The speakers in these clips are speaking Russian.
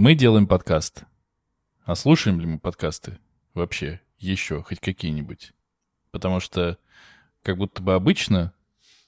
Мы делаем подкаст. А слушаем ли мы подкасты вообще еще, хоть какие-нибудь? Потому что как будто бы обычно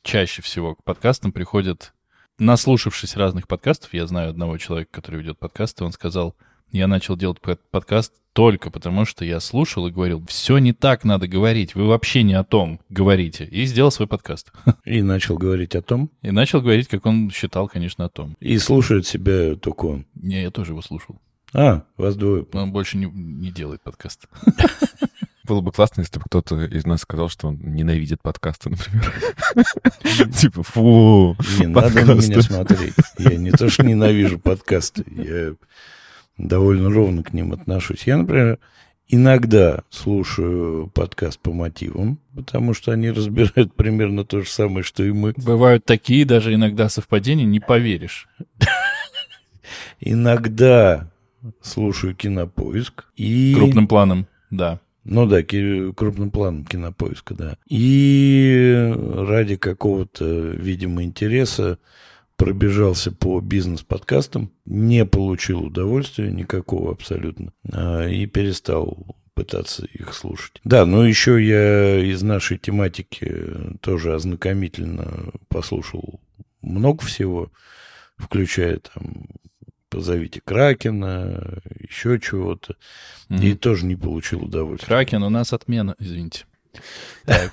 чаще всего к подкастам приходят, наслушавшись разных подкастов, я знаю одного человека, который ведет подкасты, он сказал, я начал делать подкаст только потому, что я слушал и говорил, все не так надо говорить, вы вообще не о том говорите. И сделал свой подкаст. И начал говорить о том? И начал говорить, как он считал, конечно, о том. И слушает себя только он? Не, я тоже его слушал. А, вас двое. Но он больше не, не делает подкаст. Было бы классно, если бы кто-то из нас сказал, что он ненавидит подкасты, например. Типа, фу, Не надо на меня смотреть. Я не то, что ненавижу подкасты, я довольно ровно к ним отношусь. Я, например, иногда слушаю подкаст по мотивам, потому что они разбирают примерно то же самое, что и мы. Бывают такие даже иногда совпадения, не поверишь. Иногда слушаю кинопоиск. И... Крупным планом, да. Ну да, крупным планом кинопоиска, да. И ради какого-то, видимо, интереса пробежался по бизнес-подкастам, не получил удовольствия никакого абсолютно, а, и перестал пытаться их слушать. Да, но еще я из нашей тематики тоже ознакомительно послушал много всего, включая там позовите Кракена, еще чего-то. Mm-hmm. И тоже не получил удовольствия. Кракен у нас отмена, извините.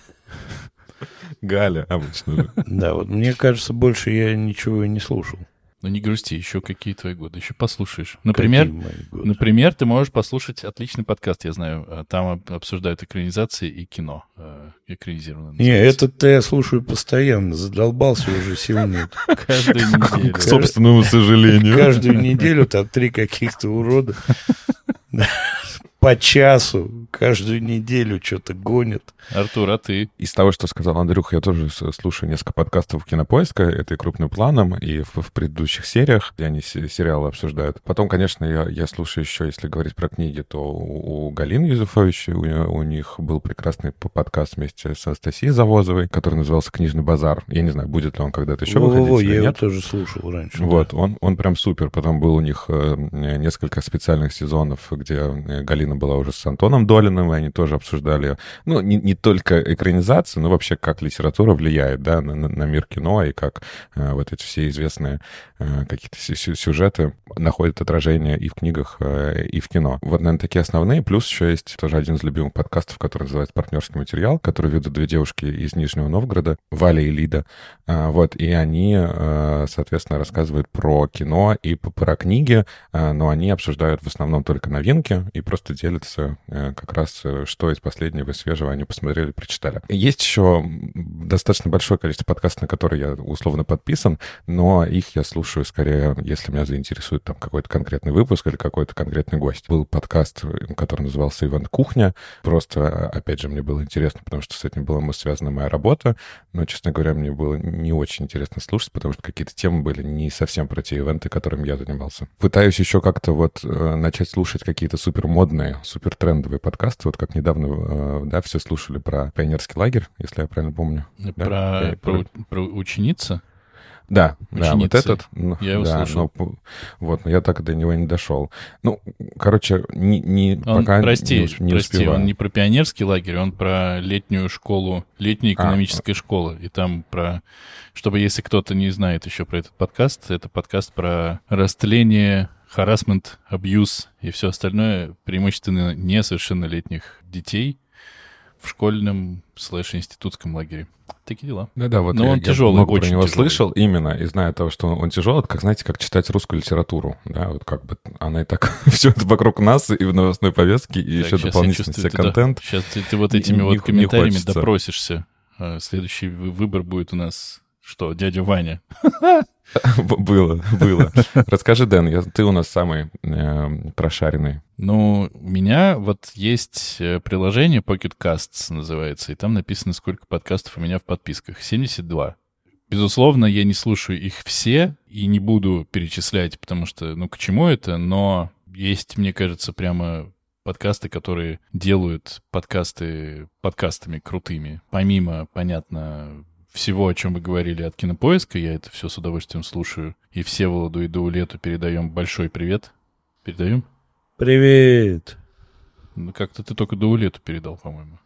Галя обычно. Да, вот мне кажется, больше я ничего и не слушал. Ну не грусти, еще какие твои годы, еще послушаешь. Например, например, ты можешь послушать отличный подкаст, я знаю. А, там обсуждают экранизации и кино э, экранизированное. Не, этот я слушаю постоянно, задолбался уже сильно. Каждую неделю. К собственному сожалению. Каждую неделю там три каких-то урода по часу каждую неделю что-то гонят. Артур, а ты? Из того, что сказал Андрюх, я тоже слушаю несколько подкастов Кинопоиска, это и крупным планом, и в, в предыдущих сериях, где они сериалы обсуждают. Потом, конечно, я, я слушаю еще, если говорить про книги, то у, у Галины Юзефович, у, у них был прекрасный подкаст вместе с Анастасией Завозовой, который назывался «Книжный базар». Я не знаю, будет ли он когда-то еще Во-во-во, выходить я или его тоже слушал раньше. Вот, да. он, он прям супер. Потом был у них э, несколько специальных сезонов, где э, Галина была уже с Антоном Долиным, и они тоже обсуждали, ну, не, не только экранизацию, но вообще как литература влияет, да, на, на мир кино, и как э, вот эти все известные э, какие-то сюжеты находят отражение и в книгах, э, и в кино. Вот, наверное, такие основные. Плюс еще есть тоже один из любимых подкастов, который называется «Партнерский материал», который ведут две девушки из Нижнего Новгорода, Валя и Лида. Э, вот, и они, э, соответственно, рассказывают про кино и про книги, э, но они обсуждают в основном только новинки и просто делятся э, как раз, э, что из последнего и свежего они посмотрели, прочитали. Есть еще достаточно большое количество подкастов, на которые я условно подписан, но их я слушаю скорее, если меня заинтересует там какой-то конкретный выпуск или какой-то конкретный гость. Был подкаст, который назывался «Иван Кухня». Просто, опять же, мне было интересно, потому что с этим была связана моя работа, но, честно говоря, мне было не очень интересно слушать, потому что какие-то темы были не совсем про те ивенты, которыми я занимался. Пытаюсь еще как-то вот э, начать слушать какие-то супер модные, супер трендовые подкасты, вот как недавно, э, да, все слушали про пионерский лагерь, если я правильно помню. Про, да? про, про, про ученица? Да, Ученицы. да, вот этот. Я его да, слушал. Но, вот, но я так до него не дошел. Ну, короче, не, не он, пока прости, не, не прости, успеваю. он не про пионерский лагерь, он про летнюю школу, летнюю экономическую а, школу. И там про... Чтобы, если кто-то не знает еще про этот подкаст, это подкаст про растление харасмент, абьюз и все остальное, преимущественно несовершеннолетних детей в школьном слэш-институтском лагере. Такие дела. Да-да, вот Но я, он тяжелый, много очень про него тяжелый. слышал именно, и зная того, что он, тяжелый, это как, знаете, как читать русскую литературу, да, вот как бы она и так все это вокруг нас, и в новостной повестке, и Так, еще дополнительно чувствую, себе ты, да, контент. Сейчас ты, ты вот этими не- вот не комментариями допросишься. А, Следующий вы- выбор будет у нас что, дядя Ваня? Было, было. Расскажи, Дэн, я- ты у нас самый э, прошаренный. Ну, у меня вот есть э, приложение Pocket Casts называется, и там написано, сколько подкастов у меня в подписках. 72. Безусловно, я не слушаю их все и не буду перечислять, потому что, ну, к чему это, но есть, мне кажется, прямо подкасты, которые делают подкасты подкастами крутыми. Помимо, понятно, всего, о чем вы говорили от Кинопоиска, я это все с удовольствием слушаю. И Всеволоду и Даулету передаем большой привет. Передаем? Привет. Ну, Как-то ты только Даулету передал, по-моему.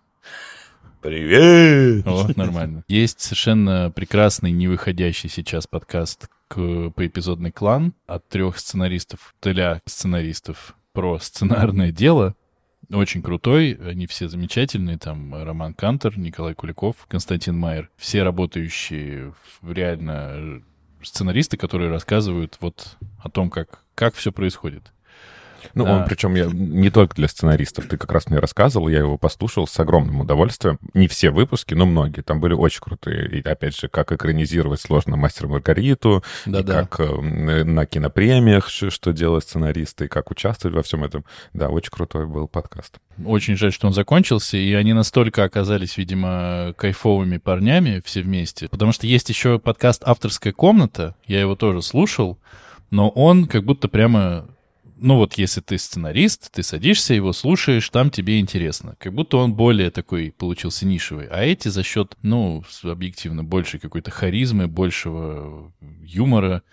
Привет. О, нормально. Есть совершенно прекрасный, не выходящий сейчас подкаст к, по эпизодный клан от трех сценаристов, для сценаристов про сценарное дело. Очень крутой, они все замечательные, там Роман Кантер, Николай Куликов, Константин Майер. Все работающие в- реально сценаристы, которые рассказывают вот о том, как, как все происходит. Ну, Да. он причем я, не только для сценаристов. Ты как раз мне рассказывал, я его послушал с огромным удовольствием. Не все выпуски, но многие. Там были очень крутые. И опять же, как экранизировать сложно «Мастер Маргариту», и Да-да. как э, на кинопремиях, что делают сценаристы, и как участвовать во всем этом. Да, очень крутой был подкаст. Очень жаль, что он закончился, и они настолько оказались, видимо, кайфовыми парнями все вместе. Потому что есть еще подкаст «Авторская комната», я его тоже слушал, но он как будто прямо... Ну вот если ты сценарист, ты садишься, его слушаешь, там тебе интересно. Как будто он более такой получился нишевый. А эти за счет, ну, объективно, большей какой-то харизмы, большего юмора,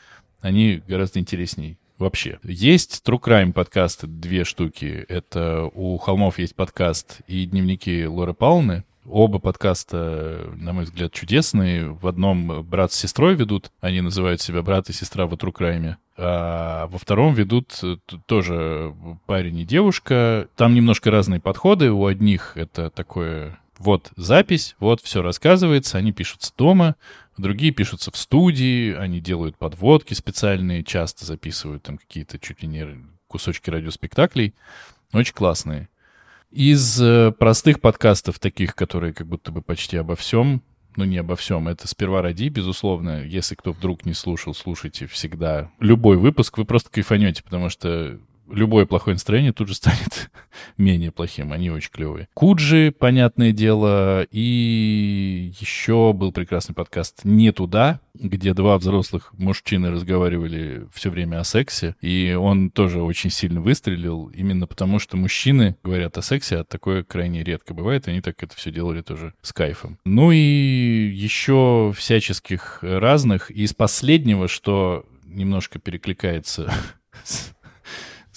они гораздо интересней вообще. Есть True Crime подкасты, две штуки. Это у Холмов есть подкаст и дневники Лоры Пауны. Оба подкаста, на мой взгляд, чудесные. В одном брат с сестрой ведут, они называют себя брат и сестра в True Crime. А во втором ведут э, тоже парень и девушка. Там немножко разные подходы. У одних это такое вот запись, вот все рассказывается, они пишутся дома, другие пишутся в студии, они делают подводки специальные, часто записывают там какие-то чуть ли не кусочки радиоспектаклей. Очень классные. Из э, простых подкастов, таких, которые как будто бы почти обо всем, ну не обо всем, это «Сперва ради», безусловно. Если кто вдруг не слушал, слушайте всегда. Любой выпуск вы просто кайфанете, потому что любое плохое настроение тут же станет менее плохим. Они очень клевые. Куджи, понятное дело. И еще был прекрасный подкаст «Не туда», где два взрослых мужчины разговаривали все время о сексе. И он тоже очень сильно выстрелил, именно потому что мужчины говорят о сексе, а такое крайне редко бывает. Они так это все делали тоже с кайфом. Ну и еще всяческих разных. Из последнего, что немножко перекликается с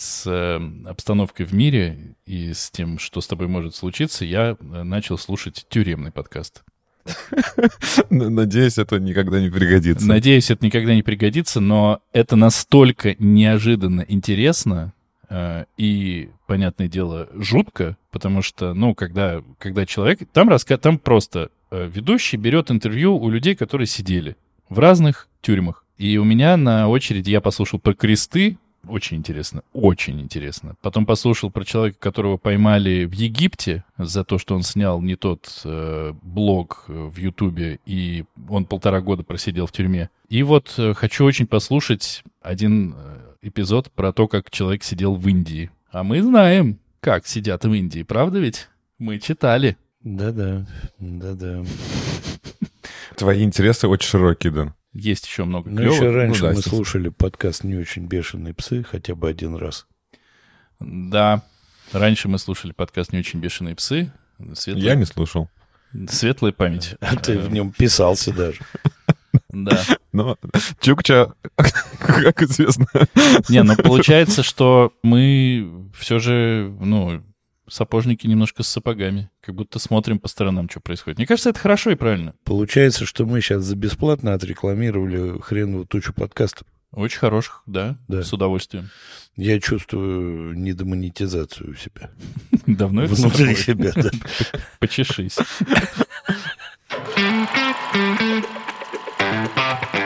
с э, обстановкой в мире и с тем, что с тобой может случиться, я э, начал слушать тюремный подкаст. Надеюсь, это никогда не пригодится. Надеюсь, это никогда не пригодится, но это настолько неожиданно интересно э, и, понятное дело, жутко, потому что, ну, когда, когда человек... Там, раска... там просто э, ведущий берет интервью у людей, которые сидели в разных тюрьмах. И у меня на очереди я послушал про кресты, очень интересно, очень интересно. Потом послушал про человека, которого поймали в Египте за то, что он снял не тот э, блог э, в Ютубе, и он полтора года просидел в тюрьме. И вот э, хочу очень послушать один э, эпизод про то, как человек сидел в Индии. А мы знаем, как сидят в Индии, правда ведь? Мы читали. Да-да, да-да. Твои интересы очень широкие, Дэн. Есть еще много Ну, еще раньше да, мы слушали подкаст «Не очень бешеные псы» хотя бы один раз. Да. Раньше мы слушали подкаст «Не очень бешеные псы». Светлая, Я не слушал. Светлая память. А ты в нем писался даже. Да. Но Чукча, как известно, Не, ну получается, что мы все же, ну, сапожники немножко с сапогами. Как будто смотрим по сторонам, что происходит. Мне кажется, это хорошо и правильно. Получается, что мы сейчас за бесплатно отрекламировали хреновую тучу подкастов. Очень хороших, да, Да. с удовольствием. Я чувствую недомонетизацию у себя. Давно это Внутри себя, да. Почешись.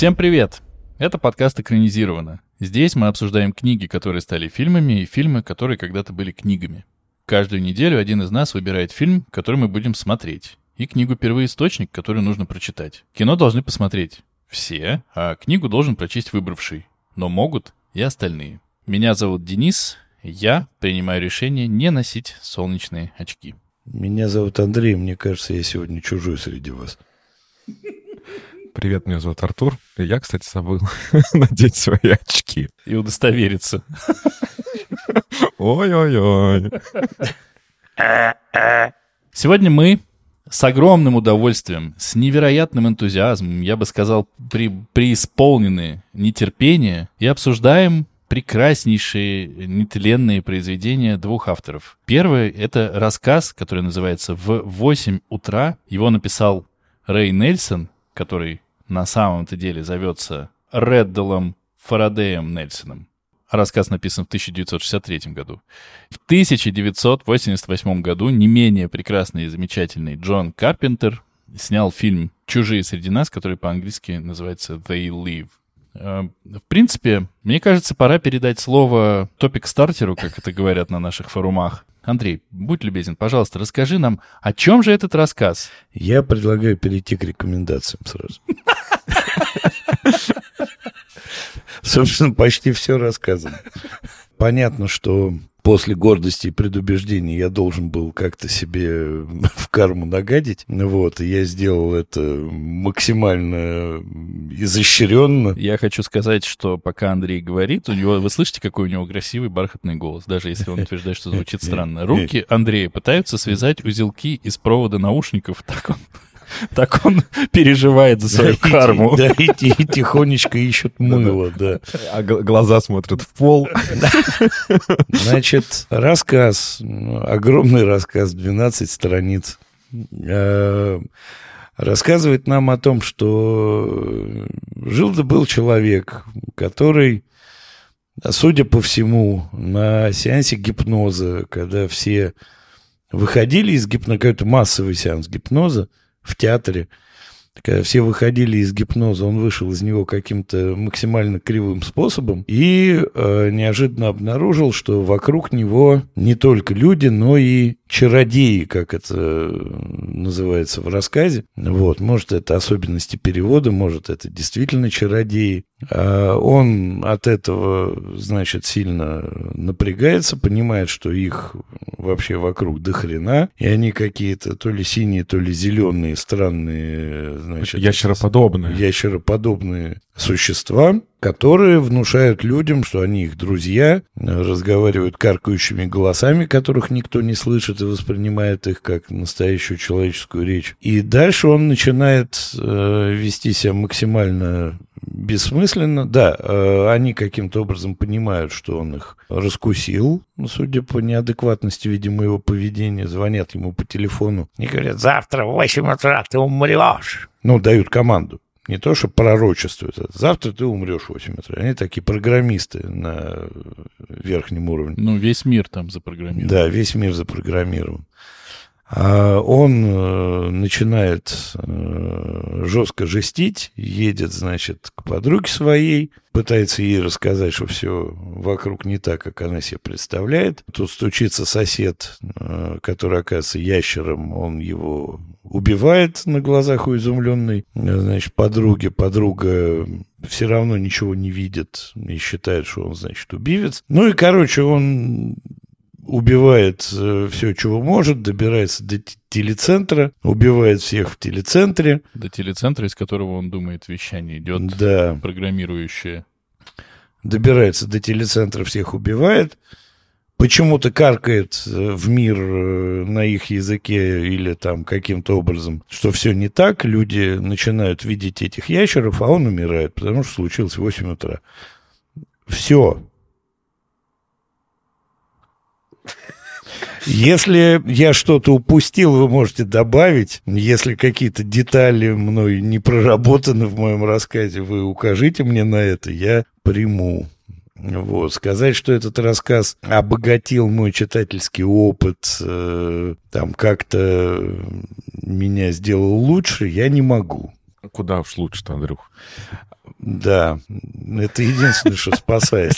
Всем привет! Это подкаст «Экранизировано». Здесь мы обсуждаем книги, которые стали фильмами, и фильмы, которые когда-то были книгами. Каждую неделю один из нас выбирает фильм, который мы будем смотреть, и книгу «Первоисточник», которую нужно прочитать. Кино должны посмотреть все, а книгу должен прочесть выбравший. Но могут и остальные. Меня зовут Денис, я принимаю решение не носить солнечные очки. Меня зовут Андрей, мне кажется, я сегодня чужой среди вас. Привет, меня зовут Артур. И я, кстати, забыл надеть свои очки. И удостовериться. Ой-ой-ой. Сегодня мы с огромным удовольствием, с невероятным энтузиазмом, я бы сказал, при, преисполнены нетерпения и обсуждаем прекраснейшие нетленные произведения двух авторов. Первый — это рассказ, который называется «В 8 утра». Его написал Рэй Нельсон, который на самом-то деле зовется Реддалом Фарадеем Нельсоном. Рассказ написан в 1963 году. В 1988 году не менее прекрасный и замечательный Джон Карпентер снял фильм «Чужие среди нас», который по-английски называется «They Live». Э, в принципе, мне кажется, пора передать слово топик-стартеру, как это говорят на наших форумах. Андрей, будь любезен, пожалуйста, расскажи нам, о чем же этот рассказ? Я предлагаю перейти к рекомендациям сразу. Собственно, почти все рассказано. Понятно, что после гордости и предубеждений я должен был как-то себе в карму нагадить. Вот, и я сделал это максимально изощренно. Я хочу сказать, что пока Андрей говорит, у него, вы слышите, какой у него красивый бархатный голос, даже если он утверждает, что звучит странно. Руки Андрея пытаются связать узелки из провода наушников, так он так он переживает за свою карму. Да, и, и тихонечко ищут мыло, да. А глаза смотрят в пол. Значит, рассказ, огромный рассказ, 12 страниц. Э, рассказывает нам о том, что жил-то был человек, который, судя по всему, на сеансе гипноза, когда все выходили из гипноза, какой-то массовый сеанс гипноза, в театре. Когда все выходили из гипноза, он вышел из него каким-то максимально кривым способом и э, неожиданно обнаружил, что вокруг него не только люди, но и чародеи, как это называется в рассказе. Вот, может, это особенности перевода, может, это действительно чародеи. А он от этого, значит, сильно напрягается, понимает, что их вообще вокруг до хрена, и они какие-то то ли синие, то ли зеленые, странные, значит... Ящероподобные. Ящероподобные существа, которые внушают людям, что они их друзья, разговаривают каркающими голосами, которых никто не слышит и воспринимает их как настоящую человеческую речь. И дальше он начинает э, вести себя максимально бессмысленно. Да, э, они каким-то образом понимают, что он их раскусил, ну, судя по неадекватности, видимо, его поведения, звонят ему по телефону и говорят, завтра в 8 утра ты умрешь. Ну, дают команду. Не то, что пророчествуют. А завтра ты умрешь в 8 утра. Они такие программисты на верхнем уровне. Ну, весь мир там запрограммирован. Да, весь мир запрограммирован. А он э, начинает э, жестко жестить, едет, значит, к подруге своей, пытается ей рассказать, что все вокруг не так, как она себе представляет. Тут стучится сосед, э, который оказывается ящером, он его убивает на глазах у изумленной, значит, подруги. Подруга все равно ничего не видит и считает, что он, значит, убивец. Ну и, короче, он убивает э, все, чего может, добирается до телецентра, убивает всех в телецентре. До телецентра, из которого он думает, вещание идет да. программирующее. Добирается до телецентра, всех убивает. Почему-то каркает э, в мир э, на их языке или там каким-то образом, что все не так. Люди начинают видеть этих ящеров, а он умирает, потому что случилось в 8 утра. Все. Если я что-то упустил, вы можете добавить. Если какие-то детали мной не проработаны в моем рассказе, вы укажите мне на это, я приму. Вот. Сказать, что этот рассказ обогатил мой читательский опыт, э, там как-то меня сделал лучше, я не могу. Куда уж лучше-то, Андрюх? Да, это единственное, что спасает.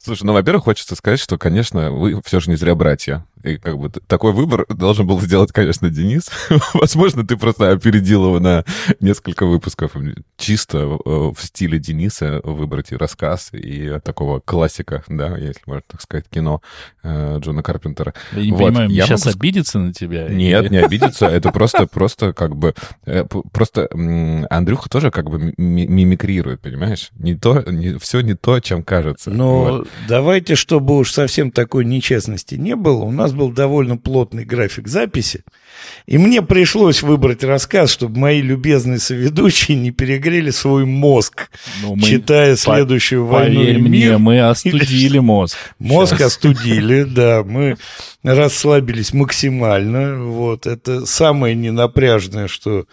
Слушай, ну, во-первых, хочется сказать, что, конечно, вы все же не зря братья. И как бы такой выбор должен был сделать, конечно, Денис. Возможно, ты просто опередил его на несколько выпусков. Чисто э, в стиле Дениса выбрать и рассказ, и такого классика, да, если можно так сказать, кино э, Джона Карпентера. Я не вот. понимаю, я сейчас могу... обидится на тебя? Нет, или... не обидится. Это просто, просто как бы... Э, просто Андрюха тоже как бы мимикрирует, понимаешь? Не то, не, все не то, чем кажется. Но вот. давайте, чтобы уж совсем такой нечестности не было, у нас был довольно плотный график записи, и мне пришлось выбрать рассказ, чтобы мои любезные соведущие не перегрели свой мозг, ну, мы, читая следующую по, войну поверь мне, мы остудили мозг. Мозг Сейчас. остудили, да, мы расслабились максимально, вот, это самое ненапряжное, что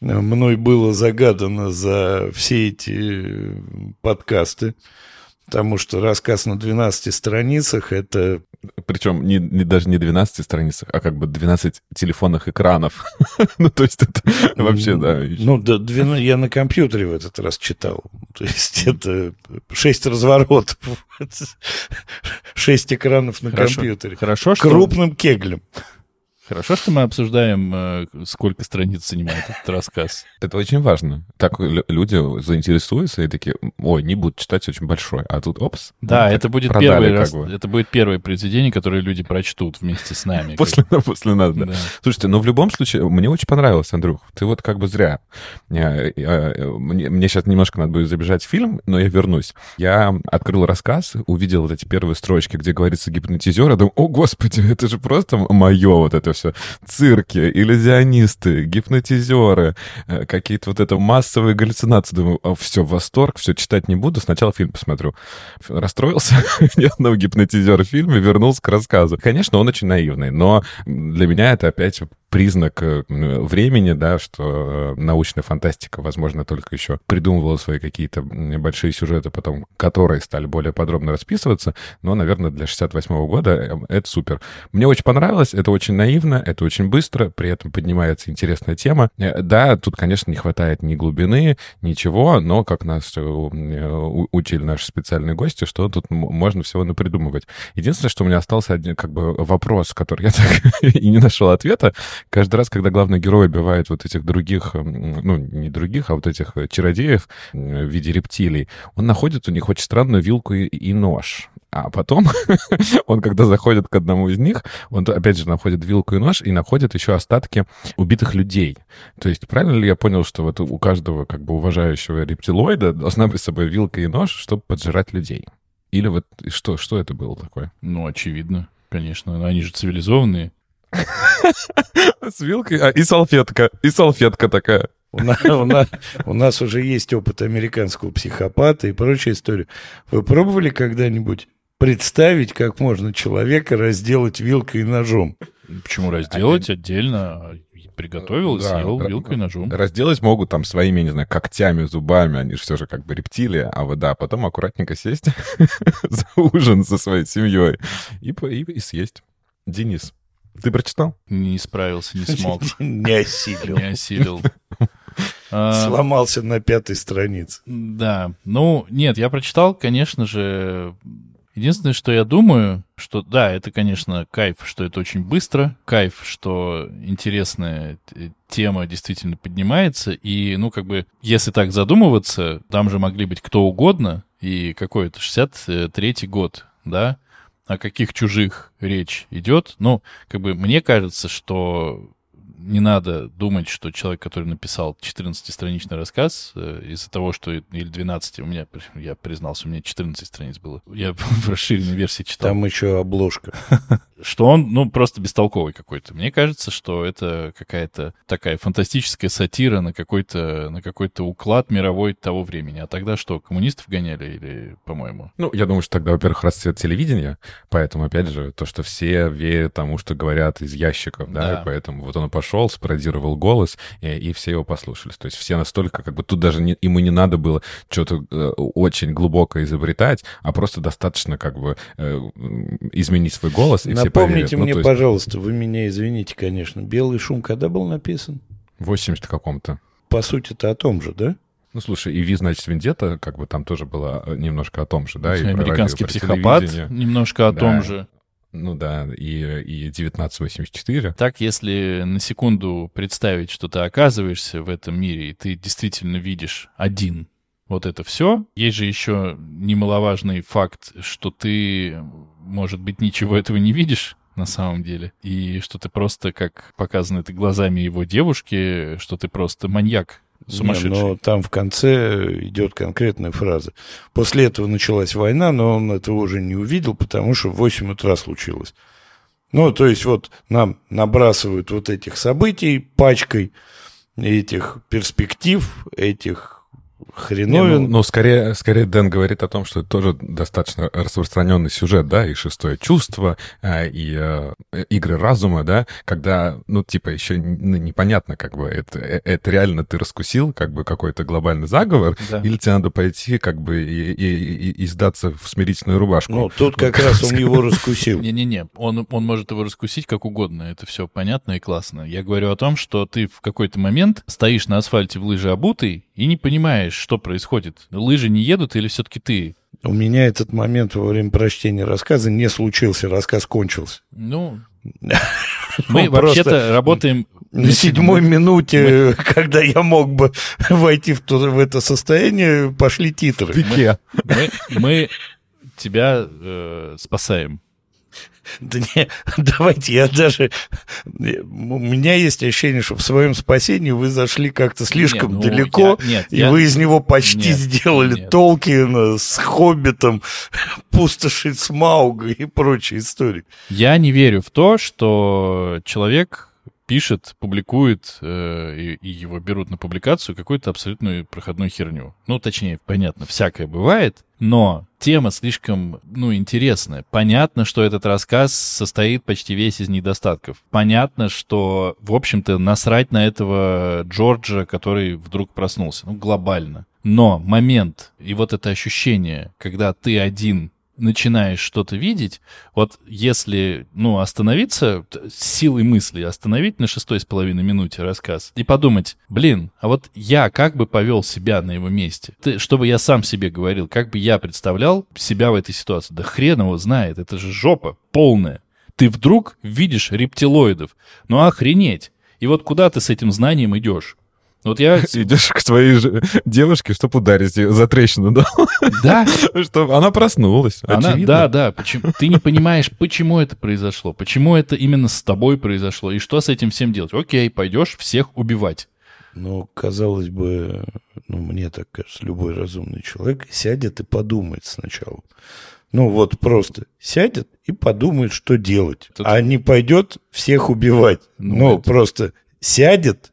мной было загадано за все эти подкасты потому что рассказ на 12 страницах — это... Причем не, не, даже не 12 страницах, а как бы 12 телефонных экранов. ну, то есть это вообще, да. Ну, да, 12, я на компьютере в этот раз читал. То есть это 6 разворотов, 6 экранов на Хорошо. компьютере. Хорошо, что... Крупным кеглем. Хорошо, что мы обсуждаем, э, сколько страниц занимает этот рассказ. Это очень важно. Так люди заинтересуются и такие, ой, не будут читать очень большой, а тут опс. Да, это будет, первый раз, бы. это будет первое произведение, которое люди прочтут вместе с нами. После, после нас, да. да. Слушайте, ну в любом случае, мне очень понравилось, Андрюх. Ты вот как бы зря. Я, я, мне, мне сейчас немножко надо будет забежать в фильм, но я вернусь. Я открыл рассказ, увидел вот эти первые строчки, где говорится гипнотизер, и думаю, о, господи, это же просто мое вот это все. Цирки, иллюзионисты, гипнотизеры, э, какие-то вот это массовые галлюцинации. Думаю, «А, все, восторг, все, читать не буду, сначала фильм посмотрю. Расстроился, ни одного гипнотизера в фильме, вернулся к рассказу. Конечно, он очень наивный, но для меня это опять признак э, времени, да, что э, научная фантастика, возможно, только еще придумывала свои какие-то большие сюжеты, потом которые стали более подробно расписываться, но, наверное, для 68 -го года э, это супер. Мне очень понравилось, это очень наивно, это очень быстро, при этом поднимается интересная тема. Да, тут, конечно, не хватает ни глубины, ничего, но, как нас учили наши специальные гости, что тут можно всего напридумывать. Единственное, что у меня остался один, как бы вопрос, который я так и не нашел ответа, каждый раз, когда главный герой убивает вот этих других, ну, не других, а вот этих э, чародеев в виде рептилий, он находит у них очень странную вилку и, и нож. А потом он, когда заходит к одному из них, он опять же находит вилку и нож и находит еще остатки убитых людей. То есть правильно ли я понял, что вот у каждого как бы уважающего рептилоида должна быть с собой вилка и нож, чтобы поджирать людей? Или вот что, что это было такое? Ну, очевидно, конечно. Они же цивилизованные. С вилкой? А, и салфетка. И салфетка такая. У нас, у, нас, у нас уже есть опыт американского психопата и прочая история. Вы пробовали когда-нибудь представить, как можно человека разделать вилкой и ножом? Почему разделать отдельно? Приготовил, да, съел да, вилкой и ножом. Разделать могут там своими, не знаю, когтями, зубами, они же все же как бы рептилии, а вот да, потом аккуратненько сесть за ужин со своей семьей и, и, и съесть. Денис, ты прочитал? Не справился, не смог. Не осилил. Не осилил. А, Сломался на пятой странице. Да. Ну, нет, я прочитал, конечно же. Единственное, что я думаю, что да, это, конечно, кайф, что это очень быстро, кайф, что интересная тема действительно поднимается, и, ну, как бы, если так задумываться, там же могли быть кто угодно, и какой-то 63-й год, да, о каких чужих речь идет. Ну, как бы мне кажется, что не надо думать, что человек, который написал 14-страничный рассказ, э, из-за того, что... Или 12, у меня, я признался, у меня 14 страниц было. Я в расширенной версии читал. Там еще обложка. Что он, ну, просто бестолковый какой-то. Мне кажется, что это какая-то такая фантастическая сатира на какой-то на какой-то уклад мировой того времени. А тогда что, коммунистов гоняли или, по-моему? Ну, я думаю, что тогда, во-первых, расцвет телевидения, поэтому, опять же, то, что все верят тому, что говорят из ящиков, да, да. поэтому вот он пошел пошел, спародировал голос, и, и все его послушались. То есть все настолько, как бы тут даже не, ему не надо было что-то э, очень глубоко изобретать, а просто достаточно как бы э, изменить свой голос, и Напомните все поверят. Ну, мне, ну, есть... пожалуйста, вы меня извините, конечно, «Белый шум» когда был написан? В 80 каком-то. По сути, это о том же, да? Ну, слушай, и Ви, значит, Вендета, как бы там тоже было э, немножко о том же, да? И Американский психопат телевидение. немножко о Да. том же. Ну да, и, и 1984. Так, если на секунду представить, что ты оказываешься в этом мире, и ты действительно видишь один вот это все, есть же еще немаловажный факт, что ты, может быть, ничего этого не видишь на самом деле, и что ты просто, как показано это глазами его девушки, что ты просто маньяк сумасшедший. Не, но там в конце идет конкретная фраза. После этого началась война, но он этого уже не увидел, потому что в 8 утра случилось. Ну, то есть вот нам набрасывают вот этих событий пачкой, этих перспектив, этих Не, хреновин. ну, ну, скорее, скорее Дэн говорит о том, что это тоже достаточно распространенный сюжет, да, и шестое чувство, а, и э, игры разума, да, когда, ну, типа, еще н- непонятно, как бы, это, э, это реально ты раскусил, как бы, какой-то глобальный заговор, Да. или тебе надо пойти, как бы, и, и- и- и сдаться в смирительную рубашку. Ну, тут как раз он его раскусил. Не-не-не, он, он может его раскусить как угодно, это все понятно и классно. Я говорю о том, что ты в какой-то момент стоишь на асфальте в лыжи обутый и не понимаешь, что происходит. Лыжи не едут или все-таки ты? У меня этот момент во время прочтения рассказа не случился, рассказ кончился. Ну, мы вообще-то работаем... На седьмой минуте, когда я мог бы войти в, то- в это состояние, пошли титры. Пике. Мы, мы тебя э, спасаем. Да не, давайте, я даже... У меня есть ощущение, что в своем спасении вы зашли как-то слишком Не, ну, далеко, я- нет, и я- вы из него почти Нет, сделали нет. Толкина с Хоббитом, пустоши Смауга и прочие истории. Я не верю в то, что человек пишет, публикует, э, и, и его берут на публикацию какую-то абсолютную проходную херню. Ну, точнее, понятно, всякое бывает, но тема слишком, ну, интересная. Понятно, что этот рассказ состоит почти весь из недостатков. Понятно, что, в общем-то, насрать на этого Джорджа, который вдруг проснулся, ну, глобально. Но момент и вот это ощущение, когда ты один начинаешь что-то видеть, вот если, ну, остановиться, силой мысли остановить на шестой с половиной минуте рассказ и подумать, блин, а вот я как бы повел себя на его месте? Ты, чтобы я сам себе говорил, как бы я представлял себя в этой ситуации? Да хрен его знает, это же жопа полная. Ты вдруг видишь рептилоидов. Ну, охренеть. И вот куда ты с этим знанием идешь? Вот я... Идешь к своей же девушке, чтобы ударить ее за трещину, да? Да, Чтобы она проснулась. Она, очевидно. да, да, почему, ты не понимаешь, почему это произошло, почему это именно с тобой произошло, и что с этим всем делать. Окей, пойдешь всех убивать. Ну, казалось бы, ну, мне так кажется, любой разумный человек сядет и подумает сначала. Ну, вот просто сядет и подумает, что делать. Тут- А не пойдет всех убивать. Ну, Ну, это- просто сядет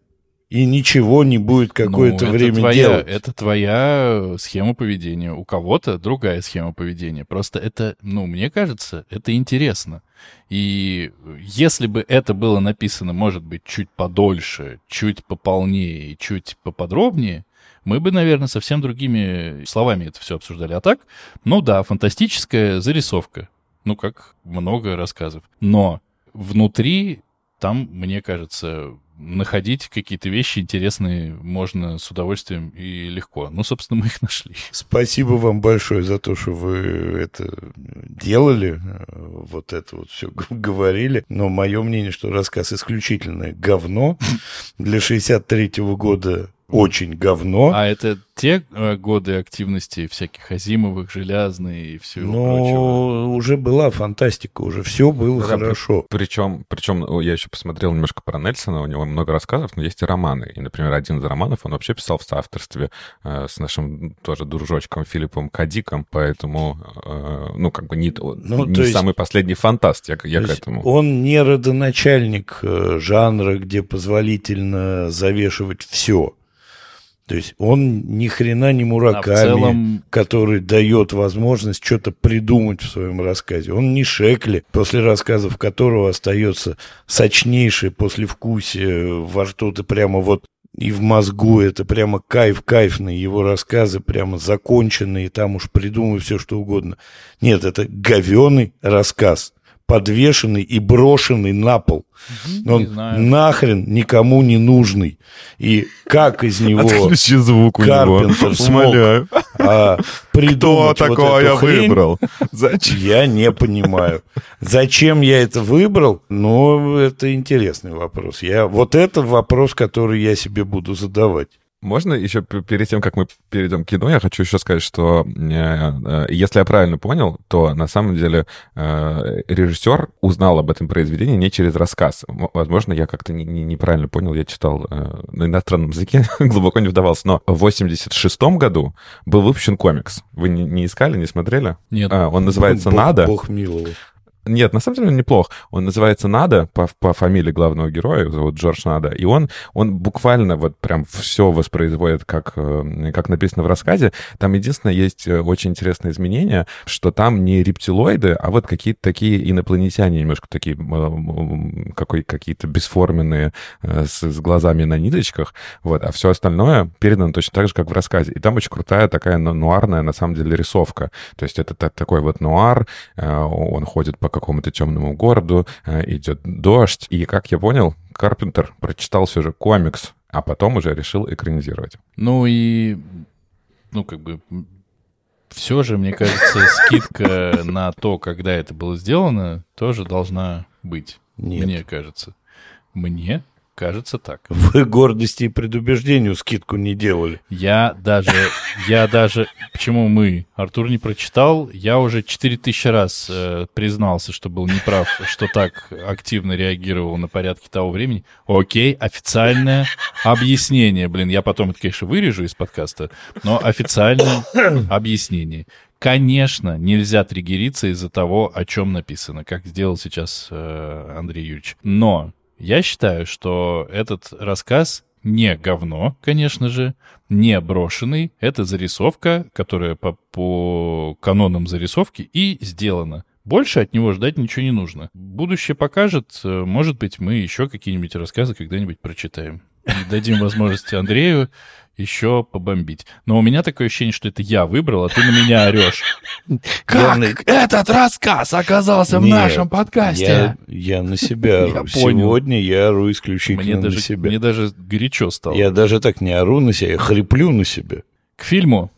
и ничего не будет какое-то Ну, время твоя, делать. Это твоя схема поведения. У кого-то другая схема поведения. Просто это, ну, мне кажется, это интересно. И если бы это было написано, может быть, чуть подольше, чуть пополнее и чуть поподробнее, мы бы, наверное, совсем другими словами это все обсуждали. А так, ну да, фантастическая зарисовка. Ну, как много рассказов. Но внутри там, мне кажется, находить какие-то вещи интересные можно с удовольствием и легко. Ну, собственно, мы их нашли. Спасибо вам большое за то, что вы это делали, э, вот это вот все говорили. Но мое мнение, что рассказ исключительное говно. Для 63-го года очень говно. А это те э, годы активности всяких Азимовых, Желязной и всего прочего? Но уже была фантастика, уже все было Да, хорошо. Причем, причем я еще посмотрел немножко про Нельсона, у него много рассказов, но есть и романы. И, например, один из романов он вообще писал в соавторстве э, с нашим тоже дружочком Филиппом Кадиком, поэтому, э, ну, как бы не, Ну, не есть- самый последний фантаст, я, я к этому. Он не родоначальник жанра, где позволительно завешивать все. То есть он ни хрена не А Мураками, целом, который дает возможность что-то придумать в своем рассказе. Он не Шекли, после рассказов которого остается сочнейшее послевкусие во рту, ты прямо вот и в мозгу, это прямо кайф кайфный, его рассказы прямо законченные, там уж придумай все, что угодно. Нет, это говеный рассказ. Подвешенный и брошенный на пол. Не Он знаю. нахрен никому не нужный. И как из него Отключи звук у Карпентер него. смог а, Кто придумать вот такого эту я хрень, выбрал? Зачем? Я не понимаю. Зачем я это выбрал? Ну, это интересный вопрос. Я, вот это вопрос, который я себе буду задавать. Можно еще перед тем, как мы перейдем к кино, я хочу еще сказать, что э, э, если я правильно понял, то на самом деле э, режиссер узнал об этом произведении не через рассказ. Возможно, я как-то не- не- неправильно понял, я читал на иностранном языке, глубоко не вдавался. Но в 86 году был выпущен комикс. Вы не, не искали, не смотрели? Нет. А, он называется «Надо». Бог миловал. Нет, на самом деле он неплох. Он называется Нада по, по фамилии главного героя, его зовут Джордж Нада. И он, он буквально вот прям все воспроизводит, как, э, как написано в рассказе. Там единственное есть э, очень интересное изменение, что там не рептилоиды, а вот какие-то такие инопланетяне, немножко такие, какой, какие-то бесформенные, э, с, с глазами на ниточках. Вот. А все остальное передано точно так же, как в рассказе. И там очень крутая такая ну- нуарная, на самом деле, рисовка. То есть это та- такой вот нуар, он ходит по какому-то темному городу, э, идет дождь. И, как я понял, Карпентер прочитал все же комикс, а потом уже решил экранизировать. Ну и, ну как бы, все же, мне кажется, скидка на то, когда это было сделано, тоже должна быть. Нет. Мне кажется. Мне кажется так. Вы гордости и предубеждению скидку не делали. Я даже, я даже, почему мы, Артур не прочитал, я уже 4000 раз э, признался, что был неправ, что так активно реагировал на порядки того времени. Окей, официальное объяснение, блин, я потом это, конечно, вырежу из подкаста, но официальное объяснение. Конечно, нельзя триггериться из-за того, о чем написано, как сделал сейчас э, Андрей Юрьевич. Но я считаю, что этот рассказ не говно, конечно же, не брошенный. Это зарисовка, которая по, по канонам зарисовки и сделана. Больше от него ждать ничего не нужно. Будущее покажет, э, может быть, мы еще какие-нибудь рассказы когда-нибудь прочитаем. И дадим возможность Андрею еще побомбить. Но у меня такое ощущение, что это я выбрал, а ты на меня орешь. На- этот рассказ оказался Нет, Я, я на себя ору. Сегодня я ору исключительно Мне на себя. мне даже горячо стало. Я даже так не ору на себя, я хриплю на себя. К фильму.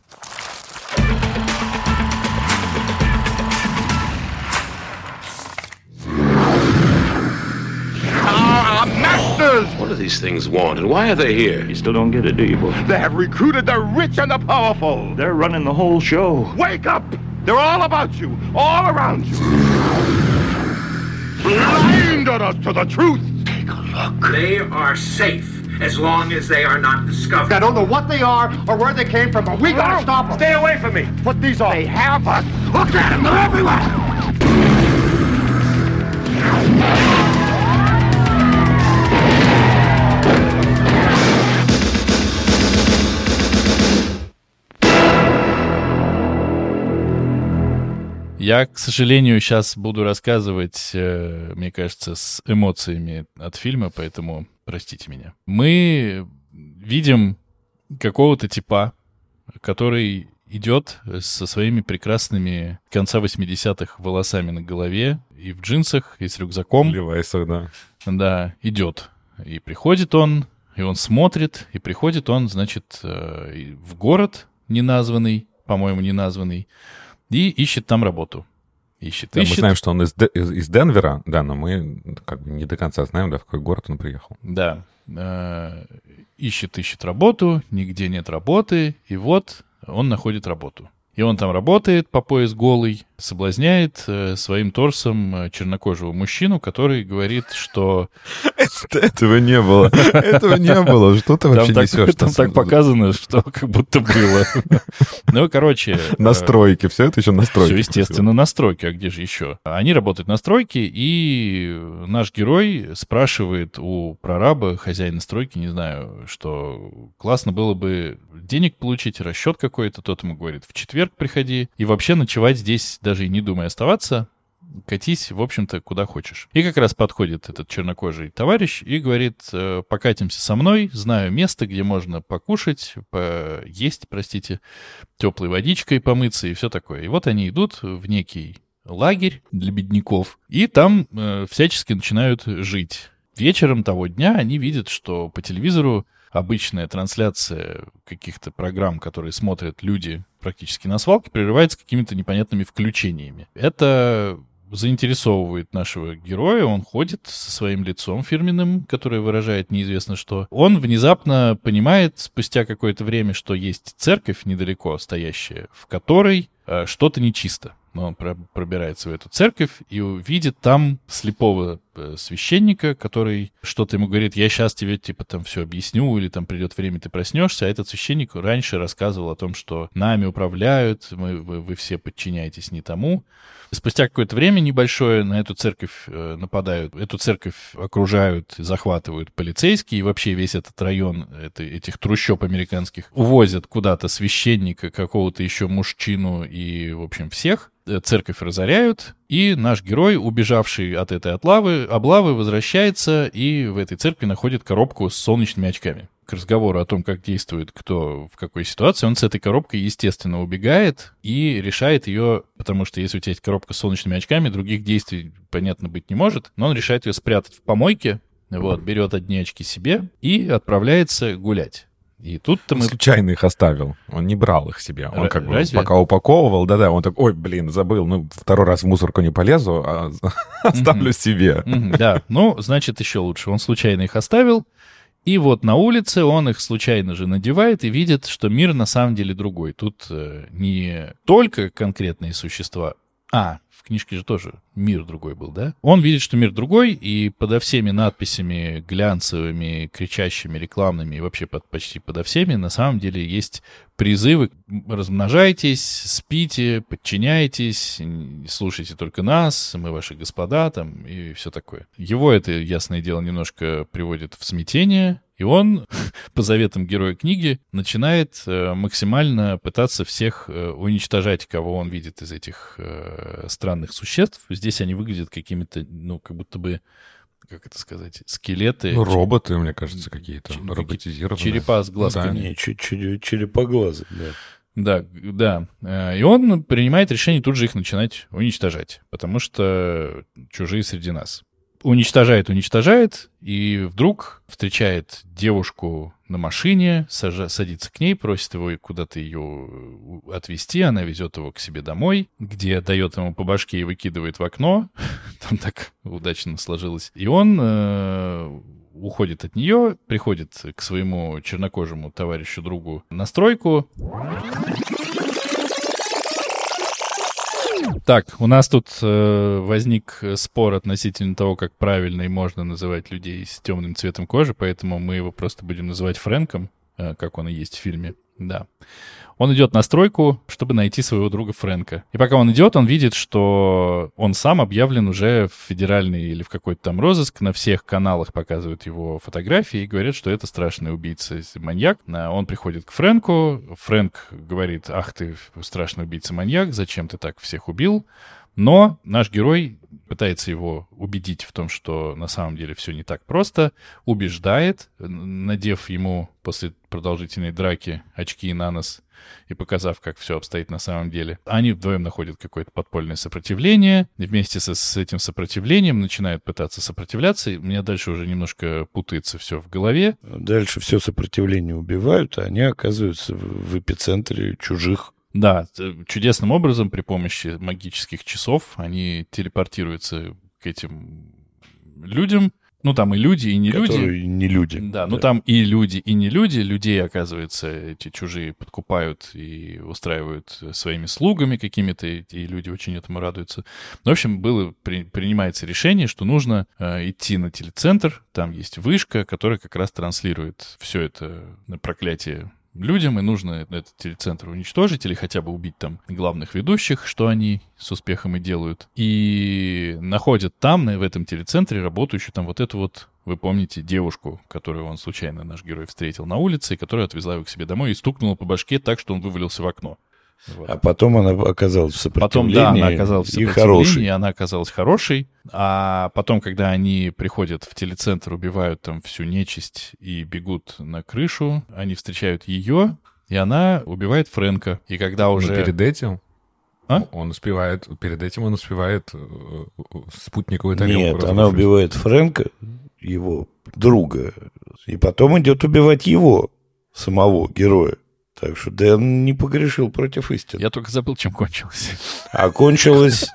Masters! What do these things want, and why are they here? You still don't get it, do you, boy? They have recruited the rich and the powerful. They're running the whole show. Wake up! They're all about you, all around you. Blinded us to the truth. Take a look. They are safe as long as they are not discovered. I don't know what they are or where they came from, but we gotta stop them. Stay away from me. Put these on. They have us. Look at them. They're everywhere. Я, к сожалению, сейчас буду рассказывать, э, мне кажется, с эмоциями от фильма, поэтому простите меня. Мы видим какого-то типа, который идет со своими прекрасными конца 80-х волосами на голове и в джинсах, и с рюкзаком. Левайсах, да. Да, идет. И приходит он, и он смотрит, и приходит он, значит, э, в город неназванный, по-моему, неназванный, и ищет там работу. Ищет, Да, мы ищет. знаем, что он из, из, из Денвера, да, но мы как бы не до конца знаем, да, в какой город он приехал. Да. Э, ищет, ищет работу, нигде нет работы, и вот он находит работу. И он там работает по пояс голый, соблазняет э, своим торсом э, чернокожего мужчину, который говорит, что Этого не было. Этого не было. Что ты вообще несешь? там так показано, что как будто было. Ну, короче... э, Настройки, все это еще настройки. Все, естественно, настройки, а где же еще? Они работают на стройке, и наш герой спрашивает у прораба, хозяина стройки, не знаю, что классно было бы денег получить, расчет какой-то, тот ему говорит, в четверг приходи, и вообще ночевать здесь даже и не думай оставаться, катись, в общем-то, куда хочешь. И как раз подходит этот чернокожий товарищ и говорит, «Э, покатимся со мной, знаю место, где можно покушать, поесть, простите, теплой водичкой помыться и все такое. И вот они идут в некий лагерь для бедняков, и там э, всячески начинают жить. Вечером того дня они видят, что по телевизору обычная трансляция каких-то программ, которые смотрят люди практически на свалке, прерывается какими-то непонятными включениями. Это заинтересовывает нашего героя, он ходит со своим лицом фирменным, которое выражает неизвестно что. Он внезапно понимает спустя какое-то время, что есть церковь недалеко стоящая, в которой э, что-то нечисто. Но он пробирается в эту церковь и увидит там слепого священника, который что-то ему говорит, я сейчас тебе типа там все объясню, или там придет время, ты проснешься. А этот священник раньше рассказывал о том, что нами управляют, мы, вы, вы все подчиняетесь не тому. Спустя какое-то время небольшое на эту церковь э, нападают. Эту церковь окружают, захватывают полицейские. И вообще весь этот район это, этих трущоб американских увозят куда-то священника, какого-то еще мужчину и, в общем, всех. Э, церковь разоряют, и наш герой, убежавший от этой отлавы, облавы, возвращается и в этой церкви находит коробку с солнечными очками к разговору о том, как действует кто в какой ситуации, он с этой коробкой, естественно, убегает и решает ее, потому что если у тебя есть коробка с солнечными очками, других действий, понятно, быть не может, но он решает ее спрятать в помойке, вот, берет одни очки себе и отправляется гулять. И тут-то мы... Случайно их оставил. Он не брал их себе. Он Р- как бы разве? пока упаковывал, да-да, он так, ой, блин, забыл, ну, второй раз в мусорку не полезу, а оставлю себе. Да, ну, значит, еще лучше. Он случайно их оставил, и вот на улице он их случайно же надевает и видит, что мир на самом деле другой. Тут э, не только конкретные существа, а, в книжке же тоже мир другой был, да? Он видит, что мир другой, и подо всеми надписями глянцевыми, кричащими, рекламными, и вообще под, почти подо всеми, на самом деле есть призывы «размножайтесь, спите, подчиняйтесь, слушайте только нас, мы ваши господа», там, и все такое. Его это, ясное дело, немножко приводит в смятение, и он, по заветам героя книги, начинает э, максимально пытаться всех э, уничтожать, кого он видит из этих э, странных существ. Здесь они выглядят какими-то, ну, как будто бы, как это сказать, скелеты. Ну, роботы, мне кажется, какие-то, Ч- роботизированные. Черепа с глазками. Не, чуть-чуть черепоглазый, да. Да, да. Э, И он принимает решение тут же их начинать уничтожать, потому что чужие среди нас. Уничтожает, уничтожает, и вдруг встречает девушку на машине, сажа- садится к ней, просит его куда-то ее отвезти, она везет его к себе домой, где дает ему по башке и выкидывает в окно. Там так удачно сложилось. И он э, уходит от нее, приходит к своему чернокожему товарищу другу на стройку. Так, у нас тут э, возник спор относительно того, как правильно и можно называть людей с темным цветом кожи, поэтому мы его просто будем называть Фрэнком, э, как он и есть в фильме. Да. Он идет на стройку, чтобы найти своего друга Фрэнка. И пока он идет, он видит, что он сам объявлен уже в федеральный или в какой-то там розыск. На всех каналах показывают его фотографии и говорят, что это страшный убийца, маньяк. Он приходит к Фрэнку. Фрэнк говорит, ах ты страшный убийца-маньяк, зачем ты так всех убил? Но наш герой пытается его убедить в том, что на самом деле все не так просто, убеждает, надев ему после продолжительной драки очки на нос и показав, как все обстоит на самом деле. Они вдвоем находят какое-то подпольное сопротивление, и вместе со, с этим сопротивлением начинают пытаться сопротивляться, и у меня дальше уже немножко путается все в голове. Дальше все сопротивление убивают, а они оказываются в, эпицентре чужих. Да, чудесным образом при помощи магических часов они телепортируются к этим людям. Ну, там и люди, и не люди. которые не люди. Да, ну там и люди, и не люди. Людей, оказывается, эти чужие подкупают и устраивают своими слугами какими-то, и и люди очень этому радуются. Ну, в общем, было, при- принимается решение, что нужно э, идти на телецентр, там есть вышка, которая как раз транслирует все это проклятие людям, и нужно этот телецентр уничтожить или хотя бы убить там главных ведущих, что они с успехом и делают. И находят там, в этом телецентре, работающую там вот эту вот, вы помните, девушку, которую он случайно, наш герой, встретил на улице, и которая отвезла его к себе домой и стукнула по башке так, что он вывалился в окно. Вот. А потом она оказалась в Потом, сопротивлении. да, она оказалась в и сопротивлении, хорошей. она оказалась хорошей. А потом, когда они приходят в телецентр, убивают там всю нечисть и бегут на крышу, они встречают ее, и она убивает Фрэнка. И когда Но уже... перед этим А? Он успевает, перед этим он успевает э, э, спутниковую тарелку Нет, она разрушить. убивает Фрэнка, его друга, и потом идет убивать его, самого героя. Так что Дэн не погрешил против истины. Я только забыл, чем кончилось. А кончилось,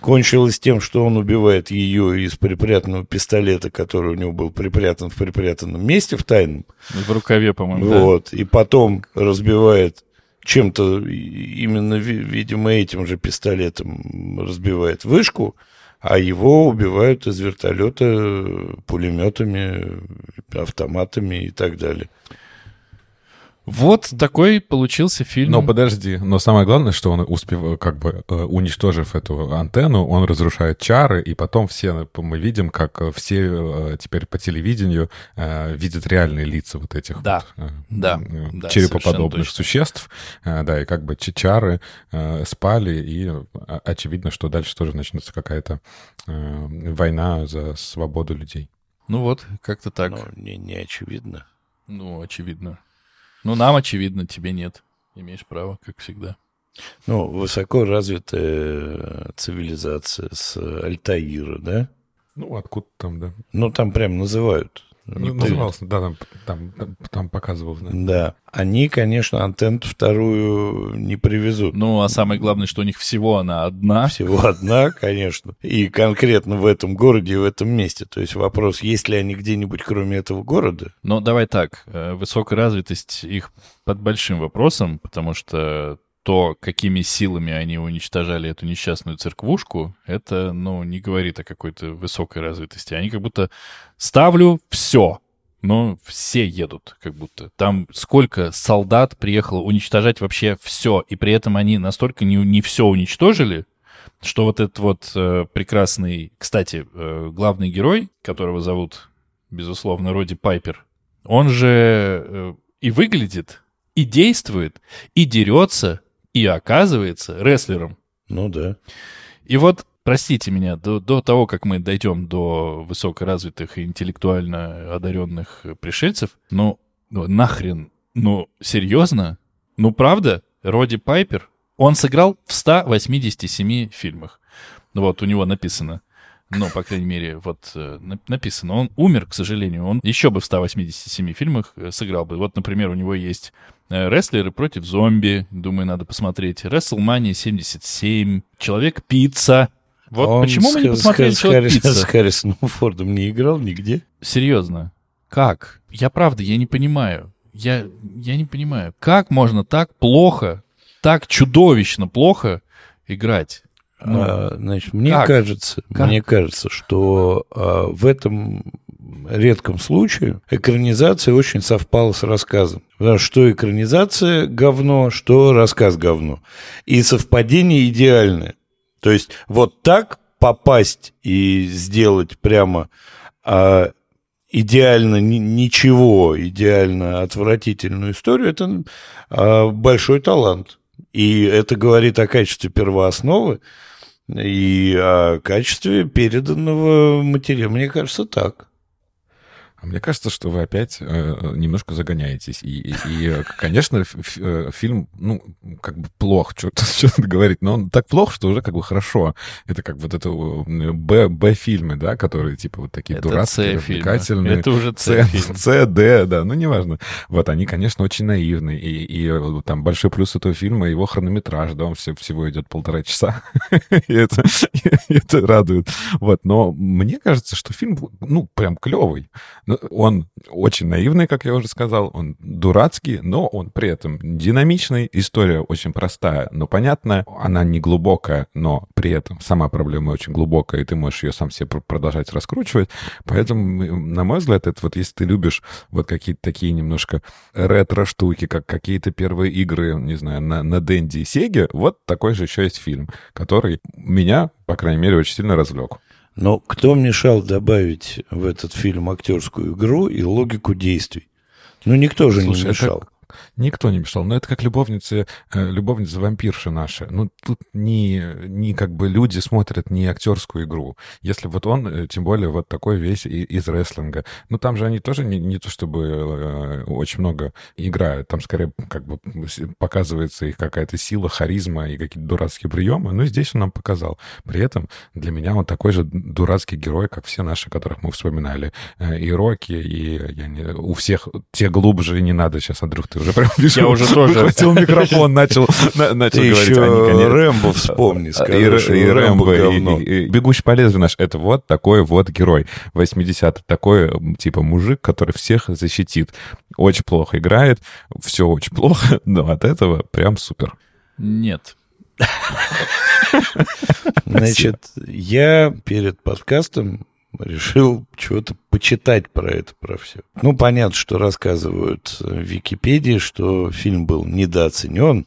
кончилось тем, что он убивает ее из припрятанного пистолета, который у него был припрятан в припрятанном месте в тайном. В рукаве, по-моему, да. Вот. И потом разбивает чем-то, именно, ви- видимо, этим же пистолетом разбивает вышку, а его убивают из вертолета пулеметами, автоматами и так далее. Вот такой получился фильм. Но подожди, но самое главное, что он успев, как бы э, уничтожив эту антенну, он разрушает чары, и потом все мы видим, как э, все э, теперь по телевидению э, видят реальные лица вот этих Да, вот, э, да, э, да, черепоподобных существ, Э, да, и как бы чары э, спали, и э, очевидно, что дальше тоже начнется какая-то э, война за свободу людей. Ну вот, как-то так. Но не, не очевидно. Ну, очевидно. Ну, нам очевидно, тебе нет. Имеешь право, как всегда. Ну, высоко развитая цивилизация с Альтаира, да? Ну, откуда там, да? Ну, там прям называют. Ну, назывался, да, там, там, там, показывал, да. Да. Они, конечно, антенну вторую не привезут. Ну, а самое главное, что у них всего она одна. Всего одна, конечно. И конкретно в этом городе и в этом месте. То есть вопрос, есть ли они где-нибудь кроме этого города? Но давай так, э, высокая развитость их под большим вопросом, потому что то, какими силами они уничтожали эту несчастную церквушку, это, ну, не говорит о какой-то высокой развитости. Они как будто ставлю все, но все едут, как будто. Там сколько солдат приехало уничтожать вообще все, и при этом они настолько не, не все уничтожили, что вот этот вот э, прекрасный, кстати, э, главный герой, которого зовут, безусловно, Роди Пайпер, он же э, и выглядит, и действует, и дерется, и оказывается рестлером. Ну да. И вот, простите меня, до, до того, как мы дойдем до высокоразвитых и интеллектуально одаренных пришельцев, ну, ну нахрен, ну, серьезно? Ну, правда? Роди Пайпер, он сыграл в 187 фильмах. Ну, Вот, у него написано. Ну, по крайней мере, вот э, на- написано. Он умер, к сожалению. Он еще бы в 187 фильмах э, сыграл бы. Вот, например, у него есть «Рестлеры против зомби». Думаю, надо посмотреть. «Рестлмания 77». «Человек-пицца». Вот Он почему мы не посмотрели с, Харрис- с «Человек-пицца»? Харрисоном Фордом не играл нигде? Серьезно. Как? Я правда, я не понимаю. Я, я не понимаю. Как можно так плохо, так чудовищно плохо играть? Ну, А, значит, мне как? кажется, Как? мне кажется, что а, в этом редком случае экранизация очень совпала с рассказом. Что экранизация говно, что рассказ говно. И совпадение идеальное. То есть вот так попасть и сделать прямо а, идеально ни- ничего, идеально отвратительную историю, это а, большой талант. И это говорит о качестве первоосновы и о качестве переданного материала. Мне кажется, так. А Мне кажется, что вы опять э, немножко загоняетесь. И, и, и, э, конечно, ф- э, фильм, ну, как бы плох, что-то что говорить, но он так плох, что уже как бы хорошо. Это как вот это э, Б-фильмы, да, которые типа вот такие это дурацкие, развлекательные. Это уже С, Д, да, ну, неважно. Вот, они, конечно, очень наивны. И, и э, там большой плюс этого фильма, его хронометраж, да, он все, всего идет полтора часа. и, это, и это радует. Вот, но мне кажется, что фильм, ну, прям клевый. Ну, Он очень наивный, как я уже сказал, он дурацкий, но он при этом динамичный. История очень простая, но понятная. Она не глубокая, но при этом сама проблема очень глубокая, и ты можешь ее сам себе пр- продолжать раскручивать. Поэтому, на мой взгляд, это вот если ты любишь вот какие-то такие немножко ретро-штуки, как какие-то первые игры, не знаю, на, на Денди и Сеге, вот такой же еще есть фильм, который меня, по крайней мере, очень сильно развлек. Но кто мешал добавить в этот фильм актерскую игру и логику действий? Ну, никто же Слушай, не это мешал. Никто не мешал. Но это как любовницы, э, любовницы вампирши наши. Ну, тут не, не как бы люди смотрят не актерскую игру. Если вот он, э, тем более вот такой весь из рестлинга. Ну, там же они тоже не, не то чтобы э, очень много играют. Там скорее как бы показывается их какая-то сила, харизма и какие-то дурацкие приемы. Ну, и здесь он нам показал. При этом для меня он такой же дурацкий герой, как все наши, которых мы вспоминали. И Рокки, и я не, у всех те глубже не надо сейчас, Андрюх, ты уже прям Я уже тоже. выхватил микрофон, начал, на- начал Ты говорить. еще конечно, Рэмбо вспомни, и, скажи, что и Рэмбо Рэмбо, и- говно. и- и Бегущий по лезвию наш, это вот такой вот герой 80 такой, типа, мужик, который всех защитит. Очень плохо играет, все очень плохо, но от этого прям супер. Нет. Значит, я перед подкастом решил чего-то почитать про это, про все. Ну, понятно, что рассказывают в Википедии, что фильм был недооценен,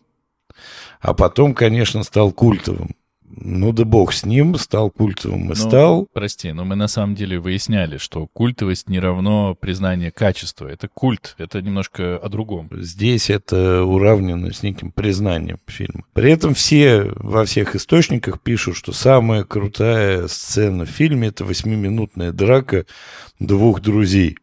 а потом, конечно, стал культовым. Ну да бог с ним, стал культовым и Ну, стал. Прости, но мы на самом деле выясняли, что культовость не равно признание качества. Это культ, это немножко о другом. Здесь это уравнено с неким признанием фильма. При этом все во всех источниках пишут, что самая крутая сцена в фильме это восьмиминутная драка двух друзей.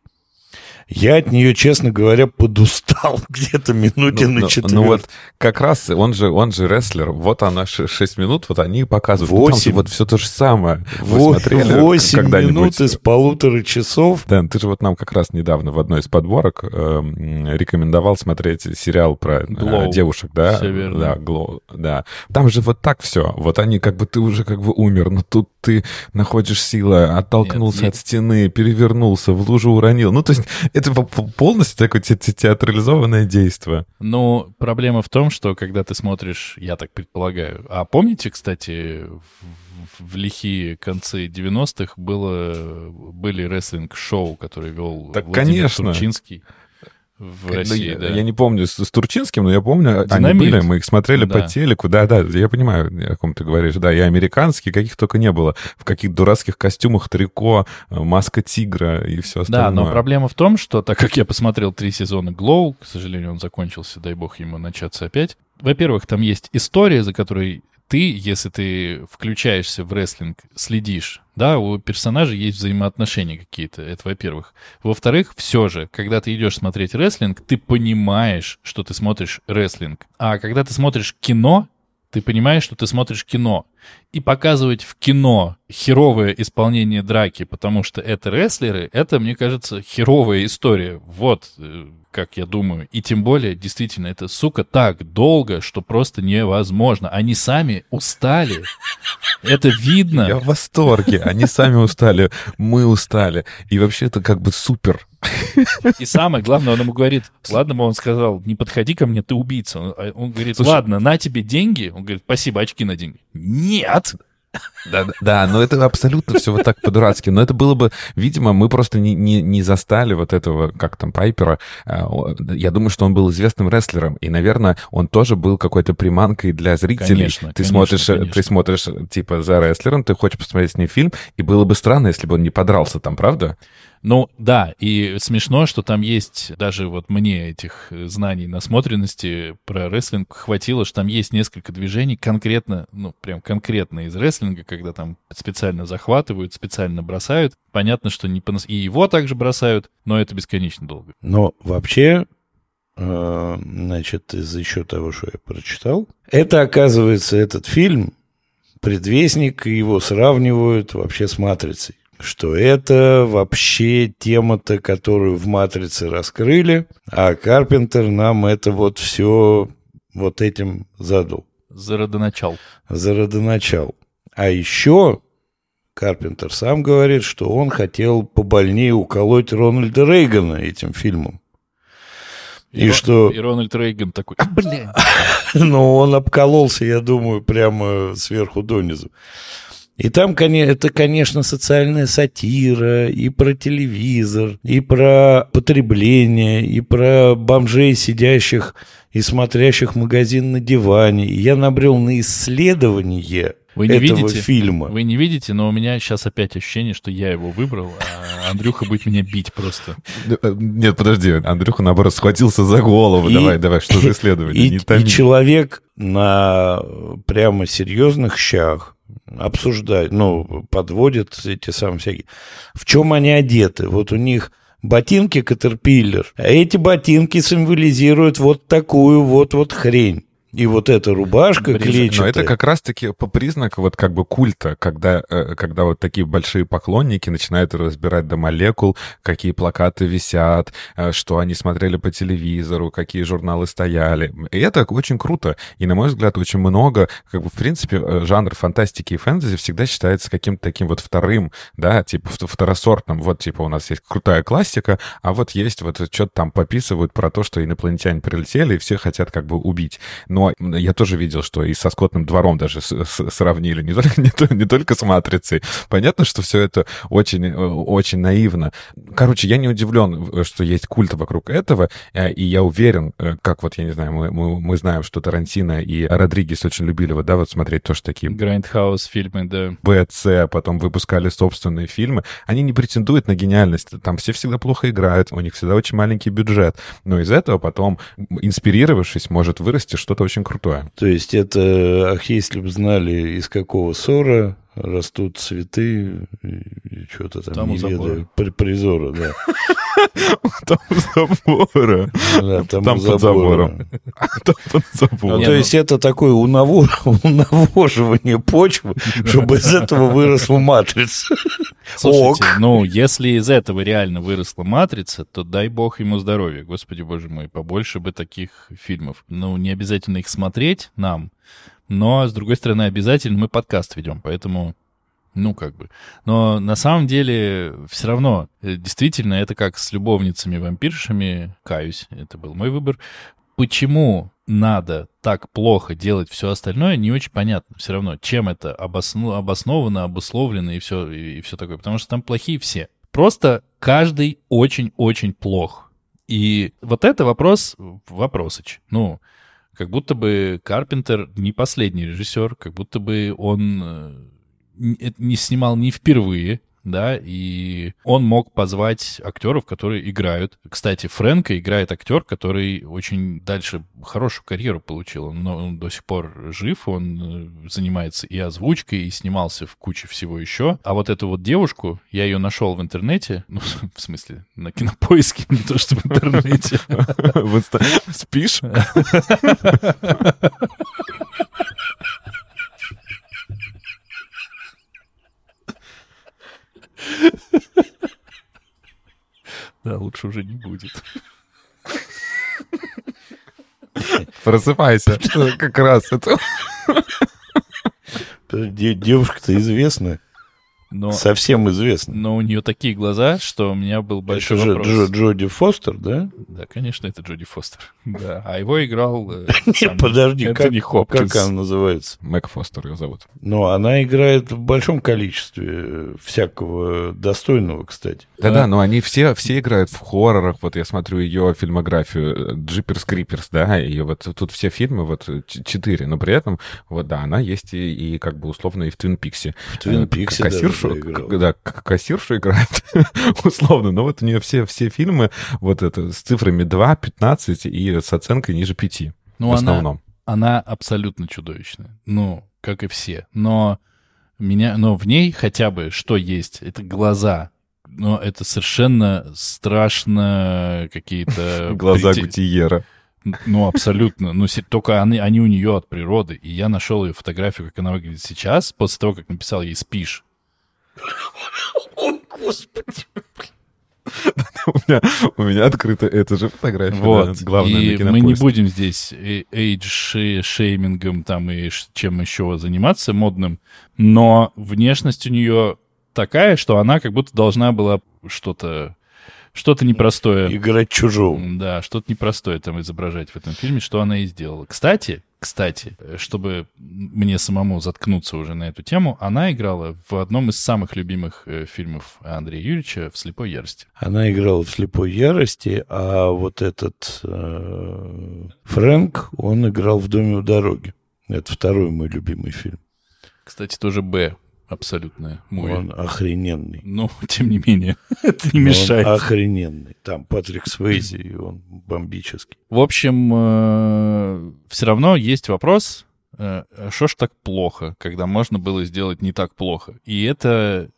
Я от нее, честно говоря, подустал где-то минуте Ну, на ну, четвертой. ну вот как раз он же, он же рестлер. Вот она 6 минут, вот они и показывают. Ну, Восемь. вот все то же самое. Вы Во- смотрели Восемь когда-нибудь? минут из полутора часов. Дэн, ты же вот нам как раз недавно в одной из подборок эм, рекомендовал смотреть сериал про э, Glow. девушек, да? Всё верно. Да, Glow, да. Там же вот так все. Вот они как бы ты уже как бы умер, но тут ты находишь силы, оттолкнулся Нет, от стены, перевернулся, в лужу уронил. Ну, то есть это по- по- полностью такое те- те- театрализованное действие. Ну, проблема в том, что когда ты смотришь, я так предполагаю. А помните, кстати, в, в лихие концы 90-х было, были рестлинг-шоу, которые вел Так, Владимир конечно. Турчинский в Ну, России, я, да. я не помню с, с Турчинским, но я помню, они Динамит. были, мы их смотрели Да. по телеку, да-да, я понимаю, о ком ты говоришь, да, и американские, каких только не было, в каких дурацких костюмах, трико, э, маска тигра и все Да, остальное. но проблема в том, что так как я посмотрел три сезона Glow, к сожалению, он закончился, дай бог ему начаться опять. Во-первых, там есть история, за которой ты, если ты включаешься в рестлинг, следишь, да, у персонажей есть взаимоотношения какие-то, это во-первых. Во-вторых, все же, когда ты идешь смотреть рестлинг, ты понимаешь, что ты смотришь рестлинг. А когда ты смотришь кино, ты понимаешь, что ты смотришь кино. И показывать в кино херовое исполнение драки, потому что это рестлеры, это, мне кажется, херовая история. Вот э, как я думаю. И тем более, действительно, это, сука, так долго, что просто невозможно. Они сами устали. Это видно. Я в восторге, они сами устали, мы устали, и вообще это как бы супер. И самое главное, он ему говорит, ладно он сказал, не подходи ко мне, ты убийца. Он, а он говорит, Слушай- ладно, на тебе деньги. Он говорит, спасибо, очки на деньги. Нет! Да, да, да, но это абсолютно все вот так по-дурацки. Но это было бы, видимо, мы просто не, не, не застали вот этого, как там, Пайпера. А, Я думаю, что он был известным рестлером. И, наверное, он тоже был какой-то приманкой для зрителей. Конечно, ты конечно, смотришь, э, конечно. ты смотришь, типа, за рестлером, ты хочешь посмотреть с ним фильм, и было бы странно, если бы он не подрался там, правда? Ну, да, и смешно, что там есть, даже вот мне этих э, знаний насмотренности про рестлинг хватило, что там есть несколько движений конкретно, ну, прям конкретно из рестлинга, когда там специально захватывают, специально бросают. Понятно, что не понос... и его также бросают, но это бесконечно долго. Но вообще, э, значит, из-за еще того, что я прочитал, это, оказывается, этот фильм, предвестник, его сравнивают вообще с «Матрицей». Что это вообще тема-то, которую в «Матрице» раскрыли, а Карпентер нам это вот все вот этим задал, За родоначал. за родоначал. А еще Карпентер сам говорит, что он хотел побольнее уколоть Рональда Рейгана этим фильмом. И Ро- что? И Рональд Рейган такой, «А, блин. Но он обкололся, я думаю, прямо сверху донизу. И там, это, конечно, социальная сатира, и про телевизор, и про потребление, и про бомжей, сидящих и смотрящих магазин на диване. И я набрел на исследование Вы не этого видите? фильма. Вы не видите, но у меня сейчас опять ощущение, что я его выбрал, а Андрюха будет меня бить просто. Э, Нет, подожди, Андрюха, наоборот, схватился за голову. И- Давай, давай, что за исследование? И, Не и человек на прямо серьезных щах обсуждает, ну, подводит эти самые всякие. В чем они одеты? Вот у них ботинки Катерпиллер, а эти ботинки символизируют вот такую вот вот хрень. И вот эта рубашка Брижа. клетчатая. Но это как раз-таки по признак вот как бы культа, когда, э, когда вот такие большие поклонники начинают разбирать до молекул, какие плакаты висят, э, что они смотрели по телевизору, какие журналы стояли. И это очень круто. И, на мой взгляд, очень много, как бы, в принципе, э, жанр фантастики и фэнтези всегда считается каким-то таким вот вторым, да, типа вт- второсортным. Вот, типа, у нас есть крутая классика, а вот есть вот что-то там пописывают про то, что инопланетяне прилетели, и все хотят как бы убить. Но я тоже видел, что и со «Скотным двором» даже с- с- сравнили, не только, не, то- не только с «Матрицей». Понятно, что все это очень, э, очень наивно. Короче, я не удивлен, э, что есть культ вокруг этого, э, и я уверен, как вот, я не знаю, мы, мы, мы знаем, что Тарантино и Родригес очень любили вот, да, вот смотреть тоже такие grindhouse фильмы, да. Б, С, потом выпускали собственные фильмы, они не претендуют на гениальность. Там все всегда плохо играют, у них всегда очень маленький бюджет. Но из этого потом, инспирировавшись, может вырасти что-то очень крутое. То есть это, ах, если бы знали, из какого ссора растут цветы, и что-то там, Там у не забора. ведаю, при- призора, да. Там забора. Да, там, Там у под забора. забором. Там под Ну, забором. То ну- есть это такое унаво- унавоживание почвы, чтобы из этого выросла матрица. Слушайте, Ок. ну, если из этого реально выросла «Матрица», то дай бог ему здоровья, господи боже мой, побольше бы таких фильмов. Ну, не обязательно их смотреть нам, но, с другой стороны, обязательно мы подкаст ведем, поэтому, ну, как бы. Но на самом деле, все равно, э, действительно, это как с любовницами-вампиршами, каюсь, это был мой выбор. Почему надо так плохо делать все остальное, не очень понятно все равно, чем это обосно- обосновано, обусловлено и все, и, все такое. Потому что там плохие все. Просто каждый очень-очень плох. И вот это вопрос, вопросыч. Ну, как будто бы Карпентер не последний режиссер, как будто бы он э, не- не снимал не впервые, да, и он мог позвать актеров, которые играют. Кстати, Фрэнка играет актер, который очень дальше хорошую карьеру получил. Он, он до сих пор жив, он э, занимается и озвучкой, и снимался в куче всего еще. А вот эту вот девушку, я ее нашел в интернете, ну, в смысле, на кинопоиске, не то что в интернете. Спишь? Да, лучше уже не будет. Просыпайся. Как раз это... Де- Девушка-то известная, Но, совсем известная. но у нее такие глаза, что у меня был большой Это же вопрос. Джо- Джоди Фостер, да? Да, конечно, это Джоди Фостер. Да, а его играл... э, Нет, подожди, как, как она называется? Мэг Фостер ее зовут. Ну, она играет в большом количестве всякого достойного, кстати. Да-да, но они все, все играют в хоррорах. Вот я смотрю ее фильмографию Джиперс Криперс, да, и вот тут все фильмы, вот четыре, но при этом, вот да, она есть и, и как бы условно и в Твин Пиксе. В Твин Э, Пиксе даже кассиршу, да, кассиршу играет, условно, но вот у нее все, все фильмы вот это с цифрами 2, 15 и с оценкой ниже 5 Ну, в она, основном. она абсолютно чудовищная. Ну, как и все. Но меня, но в ней хотя бы что есть? Это глаза. Но это совершенно страшно какие-то... Глаза прите- Гутиера. Ну, абсолютно. Ну, только они, они у нее от природы. И я нашел ее фотографию, как она выглядит сейчас, после того, как написал ей «спишь». Ой, господи. У меня, у меня открыта эта же фотография. Вот. да, главная на и мы не будем здесь age-shaming ом там и чем еще заниматься модным, но внешность у нее такая, что она как будто должна была что-то что-то непростое. Играть чужого. Да, что-то непростое там изображать в этом фильме, что она и сделала. Кстати, кстати, чтобы мне самому заткнуться уже на эту тему, она играла в одном из самых любимых э, фильмов Андрея Юрьевича «В слепой ярости». Она играла в «Слепой ярости», а вот этот э, Фрэнк, он играл в «Доме у дороги». Это второй мой любимый фильм. Кстати, тоже Б абсолютная. Мой. Он охрененный. Но, тем не менее, это не Он мешает. охрененный. Там Патрик Свейзи, и он бомбический. В общем, все равно есть вопрос, э, что ж так плохо, когда можно было сделать не так плохо. И это,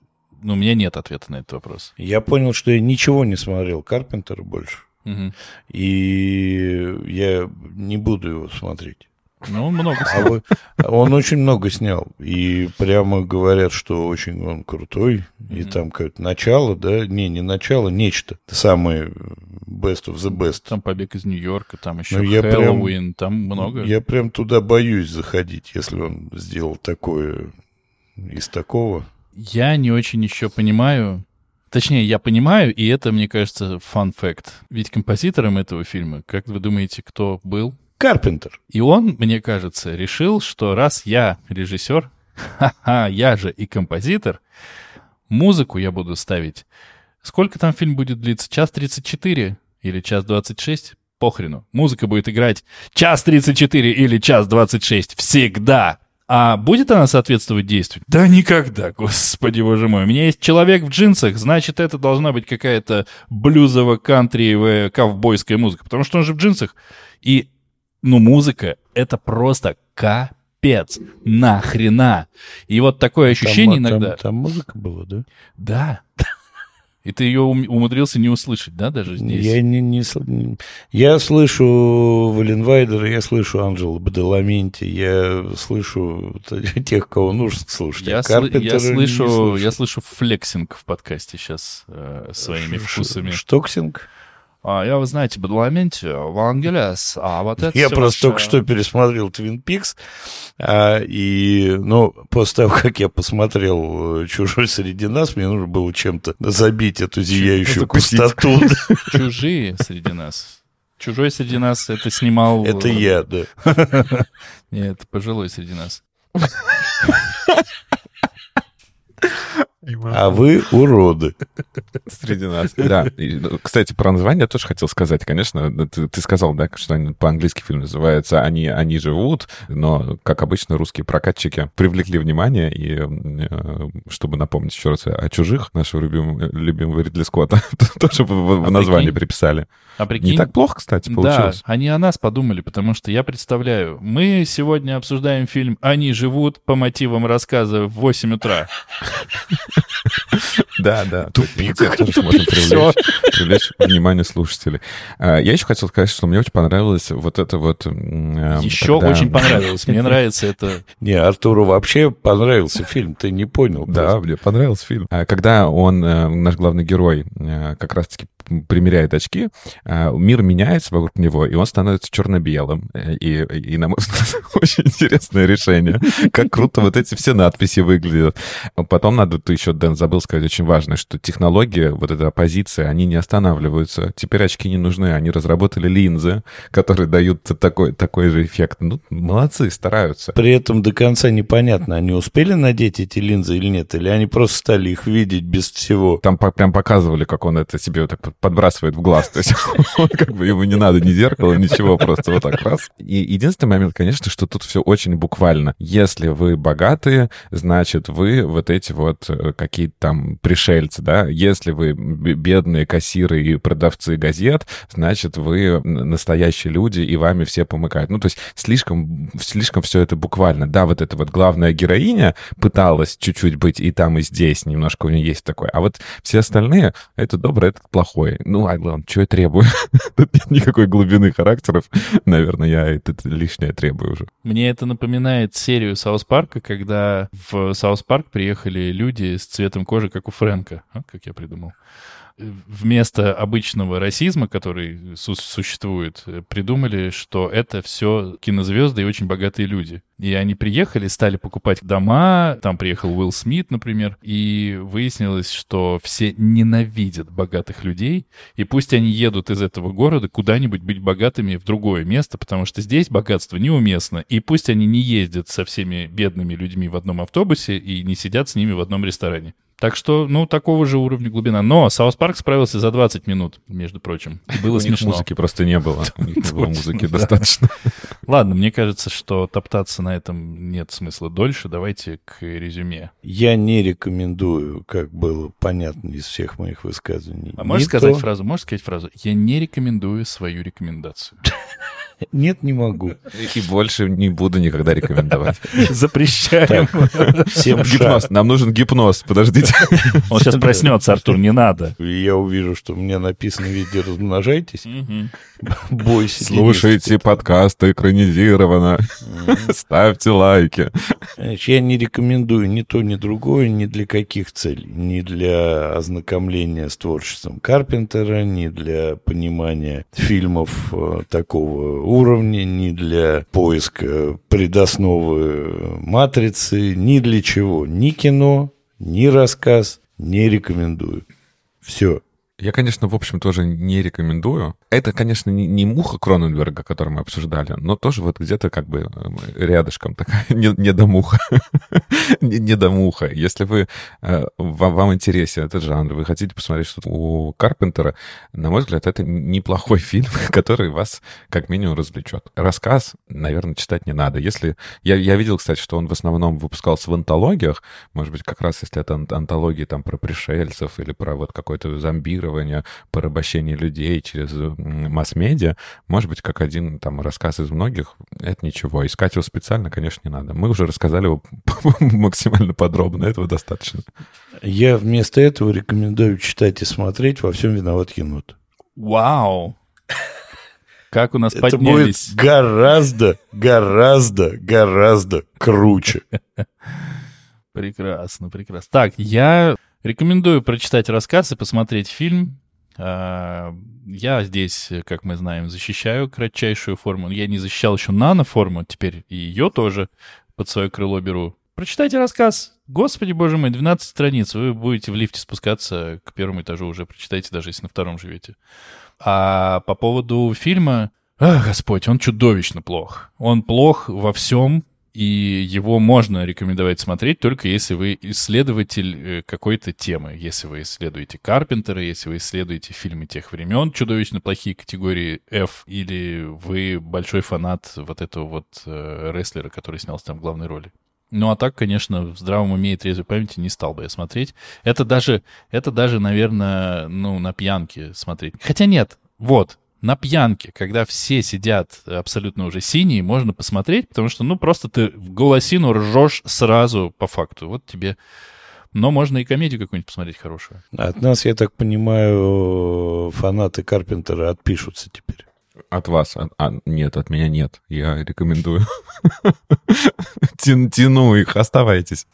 ну, у меня нет ответа на этот вопрос. Я понял, что я ничего не смотрел Карпентера больше. Мгм. И я не буду его смотреть. Ну, много А всего. вы- он очень много снял. И прямо говорят, что очень он крутой. И там какое-то начало, да? Не, не начало, нечто. Самое best of the best. Там побег из Нью-Йорка, там еще Ну, я прям- Хэллоуин, там много. Я прям туда боюсь заходить, если он сделал такое из такого. Я не очень еще понимаю. Точнее, я понимаю, и это, мне кажется, фан факт. Ведь композитором этого фильма, как вы думаете, кто был? Карпентер. И он, мне кажется, решил, что раз я режиссер, ха-ха, я же и композитор, музыку я буду ставить. Сколько там фильм будет длиться? Час 34 или час 26? Похрену. Музыка будет играть час 34 или час 26 всегда. А будет она соответствовать действию? Да никогда, господи боже мой. У меня есть человек в джинсах, значит, это должна быть какая-то блюзово-кантриевая ковбойская музыка, потому что он же в джинсах. И ну, музыка — это просто капец. Нахрена. И вот такое ощущение Там- там- иногда... Там, музыка была, да? Да. И ты ее ум- умудрился не услышать, да, даже здесь? Я, не, не сл- я слышу Валенвайдера, я слышу Анджело Бадаламенти, я слышу тех, кого нужно слушать. а Я, сл- Карпентера я слышу, я слышу флексинг в подкасте сейчас э, своими ш- вкусами. Штоксинг? А, я, вы знаете, Бадаламенти, Вангелес, а вот это Я просто только ваше- что пересмотрел Твин Пикс, а, и, ну, после того, как я посмотрел э, «Чужой среди нас», мне нужно было чем-то забить эту зияющую закусить. пустоту. Чужие среди нас. Чужой среди нас это снимал... Это я, да. Нет, это пожилой среди нас. А вы уроды. Среди нас. Да. И, ну, кстати, про название я тоже хотел сказать. Конечно, ну, ты, ты сказал, да, что они- по-английски фильм называется «Они, они живут», но, как обычно, русские прокатчики привлекли внимание, и э, чтобы напомнить еще раз о «Чужих», нашего любимого, любимого Ридли Скотта, тоже в, А названии прикинь? приписали. А прикинь, Не так плохо, кстати, получилось. Да, они о нас подумали, потому что я представляю, мы сегодня обсуждаем фильм «Они живут» по мотивам рассказа в 8 утра. Да, да. Тупик. тоже сможем привлечь, привлечь внимание слушателей. А, Я еще хотел сказать, что мне очень понравилось вот это вот... м, э, Еще очень понравилось. Мне нравится это. Не, Артуру вообще понравился фильм, ты не понял. Да, мне понравился фильм. А, Когда он, э, наш главный герой, э, как раз-таки примеряет очки, э, мир меняется вокруг него, и он становится черно-белым. И, и на мой взгляд, очень интересное решение. Как круто вот эти все надписи выглядят. Потом надо, ты еще, Дэн, забыл сказать очень важно, что технологии, вот эта оппозиция, они не останавливаются. Теперь очки не нужны. Они разработали линзы, которые дают такой, такой же эффект. Ну, молодцы, стараются. При этом до конца непонятно, они успели надеть эти линзы или нет, или они просто стали их видеть без всего. Там прям показывали, как он это себе вот так подбрасывает в глаз. То есть как бы ему не надо ни зеркала, ничего, просто вот так раз. И единственный момент, конечно, что тут все очень буквально. Если вы богатые, значит, вы вот эти вот э, какие-то там пришельцы, да? Если вы бедные кассиры и продавцы газет, значит, вы настоящие люди, и вами все помыкают. Ну, то есть слишком, слишком все это буквально. Да, вот эта вот главная героиня пыталась чуть-чуть быть и там, и здесь, немножко у нее есть такое. А вот все остальные, это добрый, это плохой. Ну, а главное, что я требую? Тут нет никакой глубины характеров. Наверное, я это лишнее требую уже. Мне это напоминает серию South Park а, когда в South Park приехали люди с цветом кожи, как у Фрэнка. А, как я придумал. Вместо обычного расизма, который су- существует, э, придумали, что это все кинозвезды и очень богатые люди. И они приехали, стали покупать дома, там приехал Уилл Смит, например, и выяснилось, что все ненавидят богатых людей, и пусть они едут из этого города куда-нибудь быть богатыми в другое место, потому что здесь богатство неуместно, и пусть они не ездят со всеми бедными людьми в одном автобусе и не сидят с ними в одном ресторане. Так что, ну, такого же уровня глубина. Но South Park справился за 20 минут, между прочим. Было У них смешно. музыки просто не было. У них не было музыки достаточно. Ладно, мне кажется, что топтаться на этом нет смысла дольше. Давайте к резюме. Я не рекомендую, как было понятно из всех моих высказываний. А можешь сказать фразу? Можешь сказать фразу? Я не рекомендую свою рекомендацию. Нет, не могу. И больше не буду никогда рекомендовать. Запрещаем. Всем. Гипноз. Нам нужен гипноз. Подождите. Он сейчас проснется, Артур, не надо. Я увижу, что меня написано в виде «размножайтесь», бойся. Слушайте подкасты экранизировано. Ставьте лайки. Значит, я не рекомендую ни то, ни другое, ни для каких целей. Ни для ознакомления с творчеством Карпентера, ни для понимания фильмов э, такого уровня, ни для поиска предосновы матрицы, ни для чего. Ни кино, ни рассказ не рекомендую. Все. Я, конечно, в общем, тоже не рекомендую. Это, конечно, не, не муха Кроненберга, которую мы обсуждали, но тоже вот где-то как бы эм, рядышком такая не, недомуха. не, недомуха. Если вы, э, вам, интересен этот жанр, вы хотите посмотреть что-то у Карпентера, на мой взгляд, это неплохой фильм, который вас как минимум развлечет. Рассказ, наверное, читать не надо. Если я, я видел, кстати, что он в основном выпускался в антологиях, может быть, как раз если это ан- антологии там про пришельцев или про вот какое-то зомбирование, порабощение людей через м, масс-медиа, может быть, как один там рассказ из многих, это ничего. Искать его специально, конечно, не надо. Мы уже рассказали его максимально подробно, этого достаточно. Я вместо этого рекомендую читать и смотреть «Во всем виноват енот». Вау! Как у нас Это будет поднялись. гораздо, гораздо, гораздо круче. Прекрасно, прекрасно. Так, я рекомендую прочитать рассказ и посмотреть фильм. А, Я здесь, как мы знаем, защищаю кратчайшую форму. Я не защищал еще наноформу, теперь и ее тоже под свое крыло беру. Прочитайте рассказ. Господи, боже мой, 12 страниц. Вы будете в лифте спускаться к первому этажу уже. Прочитайте, даже если на втором живете. А по поводу фильма... Ах, Господь, он чудовищно плох. Он плох во всем, и его можно рекомендовать смотреть только если вы исследователь э, какой-то темы. Если вы исследуете Карпентера, если вы исследуете фильмы тех времен, чудовищно плохие категории F, или вы большой фанат вот этого вот э, рестлера, который снялся там в главной роли. Ну, а так, конечно, в здравом уме и трезвой памяти не стал бы я смотреть. Это даже, это даже, наверное, ну, на пьянке смотреть. Хотя нет, вот, на пьянке, когда все сидят абсолютно уже синие, можно посмотреть, потому что, ну, просто ты в голосину ржешь сразу по факту. Вот тебе... Но можно и комедию какую-нибудь посмотреть хорошую. От нас, я так понимаю, фанаты Карпентера отпишутся теперь. От вас? От- а, нет, от меня нет. Я рекомендую. Тян- Тяну их, оставайтесь.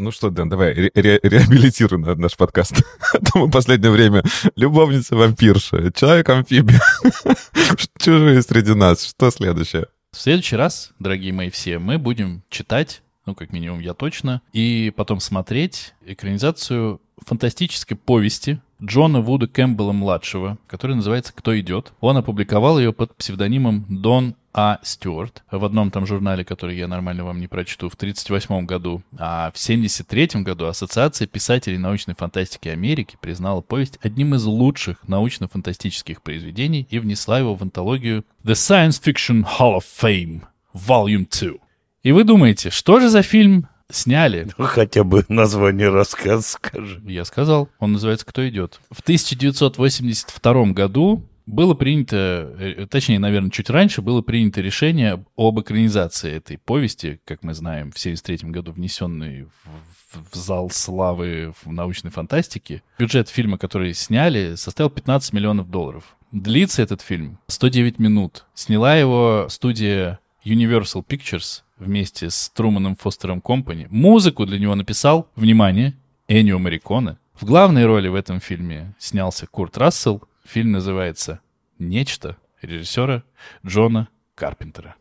Ну что, Дэн, давай ре- ре- реабилитируй на- наш подкаст. А то мы в последнее время любовница-вампирша, человек-амфибия, чужие среди нас. Что следующее? В следующий раз, дорогие мои все, мы будем читать, ну, как минимум, я точно, и потом смотреть экранизацию фантастической повести Джона Вуда Кэмпбелла-младшего, которая называется «Кто идет?». Он опубликовал ее под псевдонимом Дон А. Стюарт в одном там журнале, который я нормально вам не прочту, в 1938 году. А в 1973 году Ассоциация писателей научной фантастики Америки признала повесть одним из лучших научно-фантастических произведений и внесла его в антологию The Science Fiction Hall of Fame Volume 2. И вы думаете, что же за фильм сняли? Ну, Хотя бы название рассказа скажи. Я сказал, он называется «Кто идет?». В 1982 году было принято, э, точнее, наверное, чуть раньше, было принято решение об экранизации этой повести, как мы знаем, в 1973 году внесенной в, в зал славы в научной фантастике. Бюджет фильма, который сняли, составил 15 миллионов долларов. Длится этот фильм 109 минут. Сняла его студия Universal Pictures вместе с Труманом Фостером Компани. Музыку для него написал, внимание, Энио Мариконе. В главной роли в этом фильме снялся Курт Рассел. Фильм называется «Нечто» режиссера Джона Карпентера.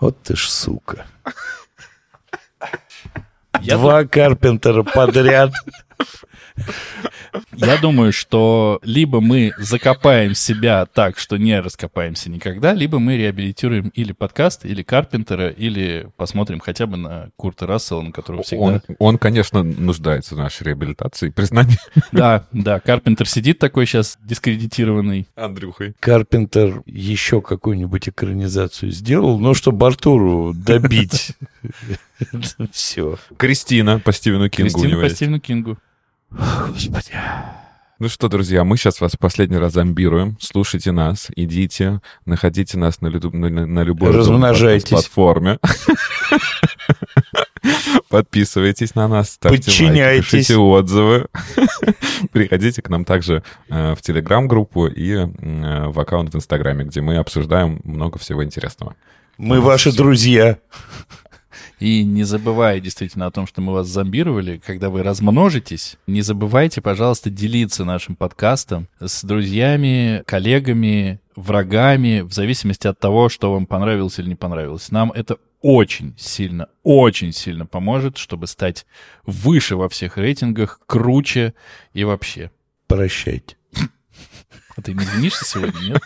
Вот ты ж сука. Я Два Карпентера подряд. Я думаю, что либо мы закопаем себя так, что не раскопаемся никогда, либо мы реабилитируем или подкаст, или Карпентера, или посмотрим хотя бы на Курта Рассела, на которого всегда... Он, он, конечно, нуждается в нашей реабилитации и признании Да, да, Карпентер сидит такой сейчас дискредитированный. Андрюхой. Карпентер еще какую-нибудь экранизацию сделал, но чтобы Артуру добить. Все. Кристина по Стивену Кингу Кристина по. Стивену Кингу. Господи. Ну что, друзья, мы сейчас вас последний раз зомбируем. Слушайте нас, идите, находите нас на, лю- на, на- любой Размножайтесь. платформе. Подписывайтесь на нас, ставьте лайки, Подчиняйтесь. пишите отзывы. Приходите к нам также э, в Телеграм-группу и э, в аккаунт в Инстаграме, где мы обсуждаем много всего интересного. Мы ваши друзья. И не забывая действительно о том, что мы вас зомбировали, когда вы размножитесь, не забывайте, пожалуйста, делиться нашим подкастом с друзьями, коллегами, врагами, в зависимости от того, что вам понравилось или не понравилось. Нам это очень сильно, очень сильно поможет, чтобы стать выше во всех рейтингах, круче и вообще. Прощайте. А ты не извинишься сегодня, нет?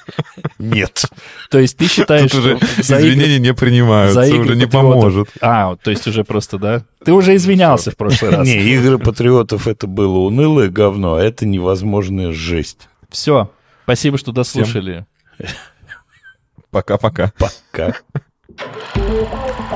Нет. То есть ты считаешь, Тут уже что за игры- извинения не принимаются, за игры уже не патриотов- поможет. А, то есть уже просто, да? Ты уже извинялся в прошлый раз. Не, игры патриотов это было унылое говно, а это невозможная жесть. Все. Спасибо, что дослушали. Пока-пока. Пока. Thank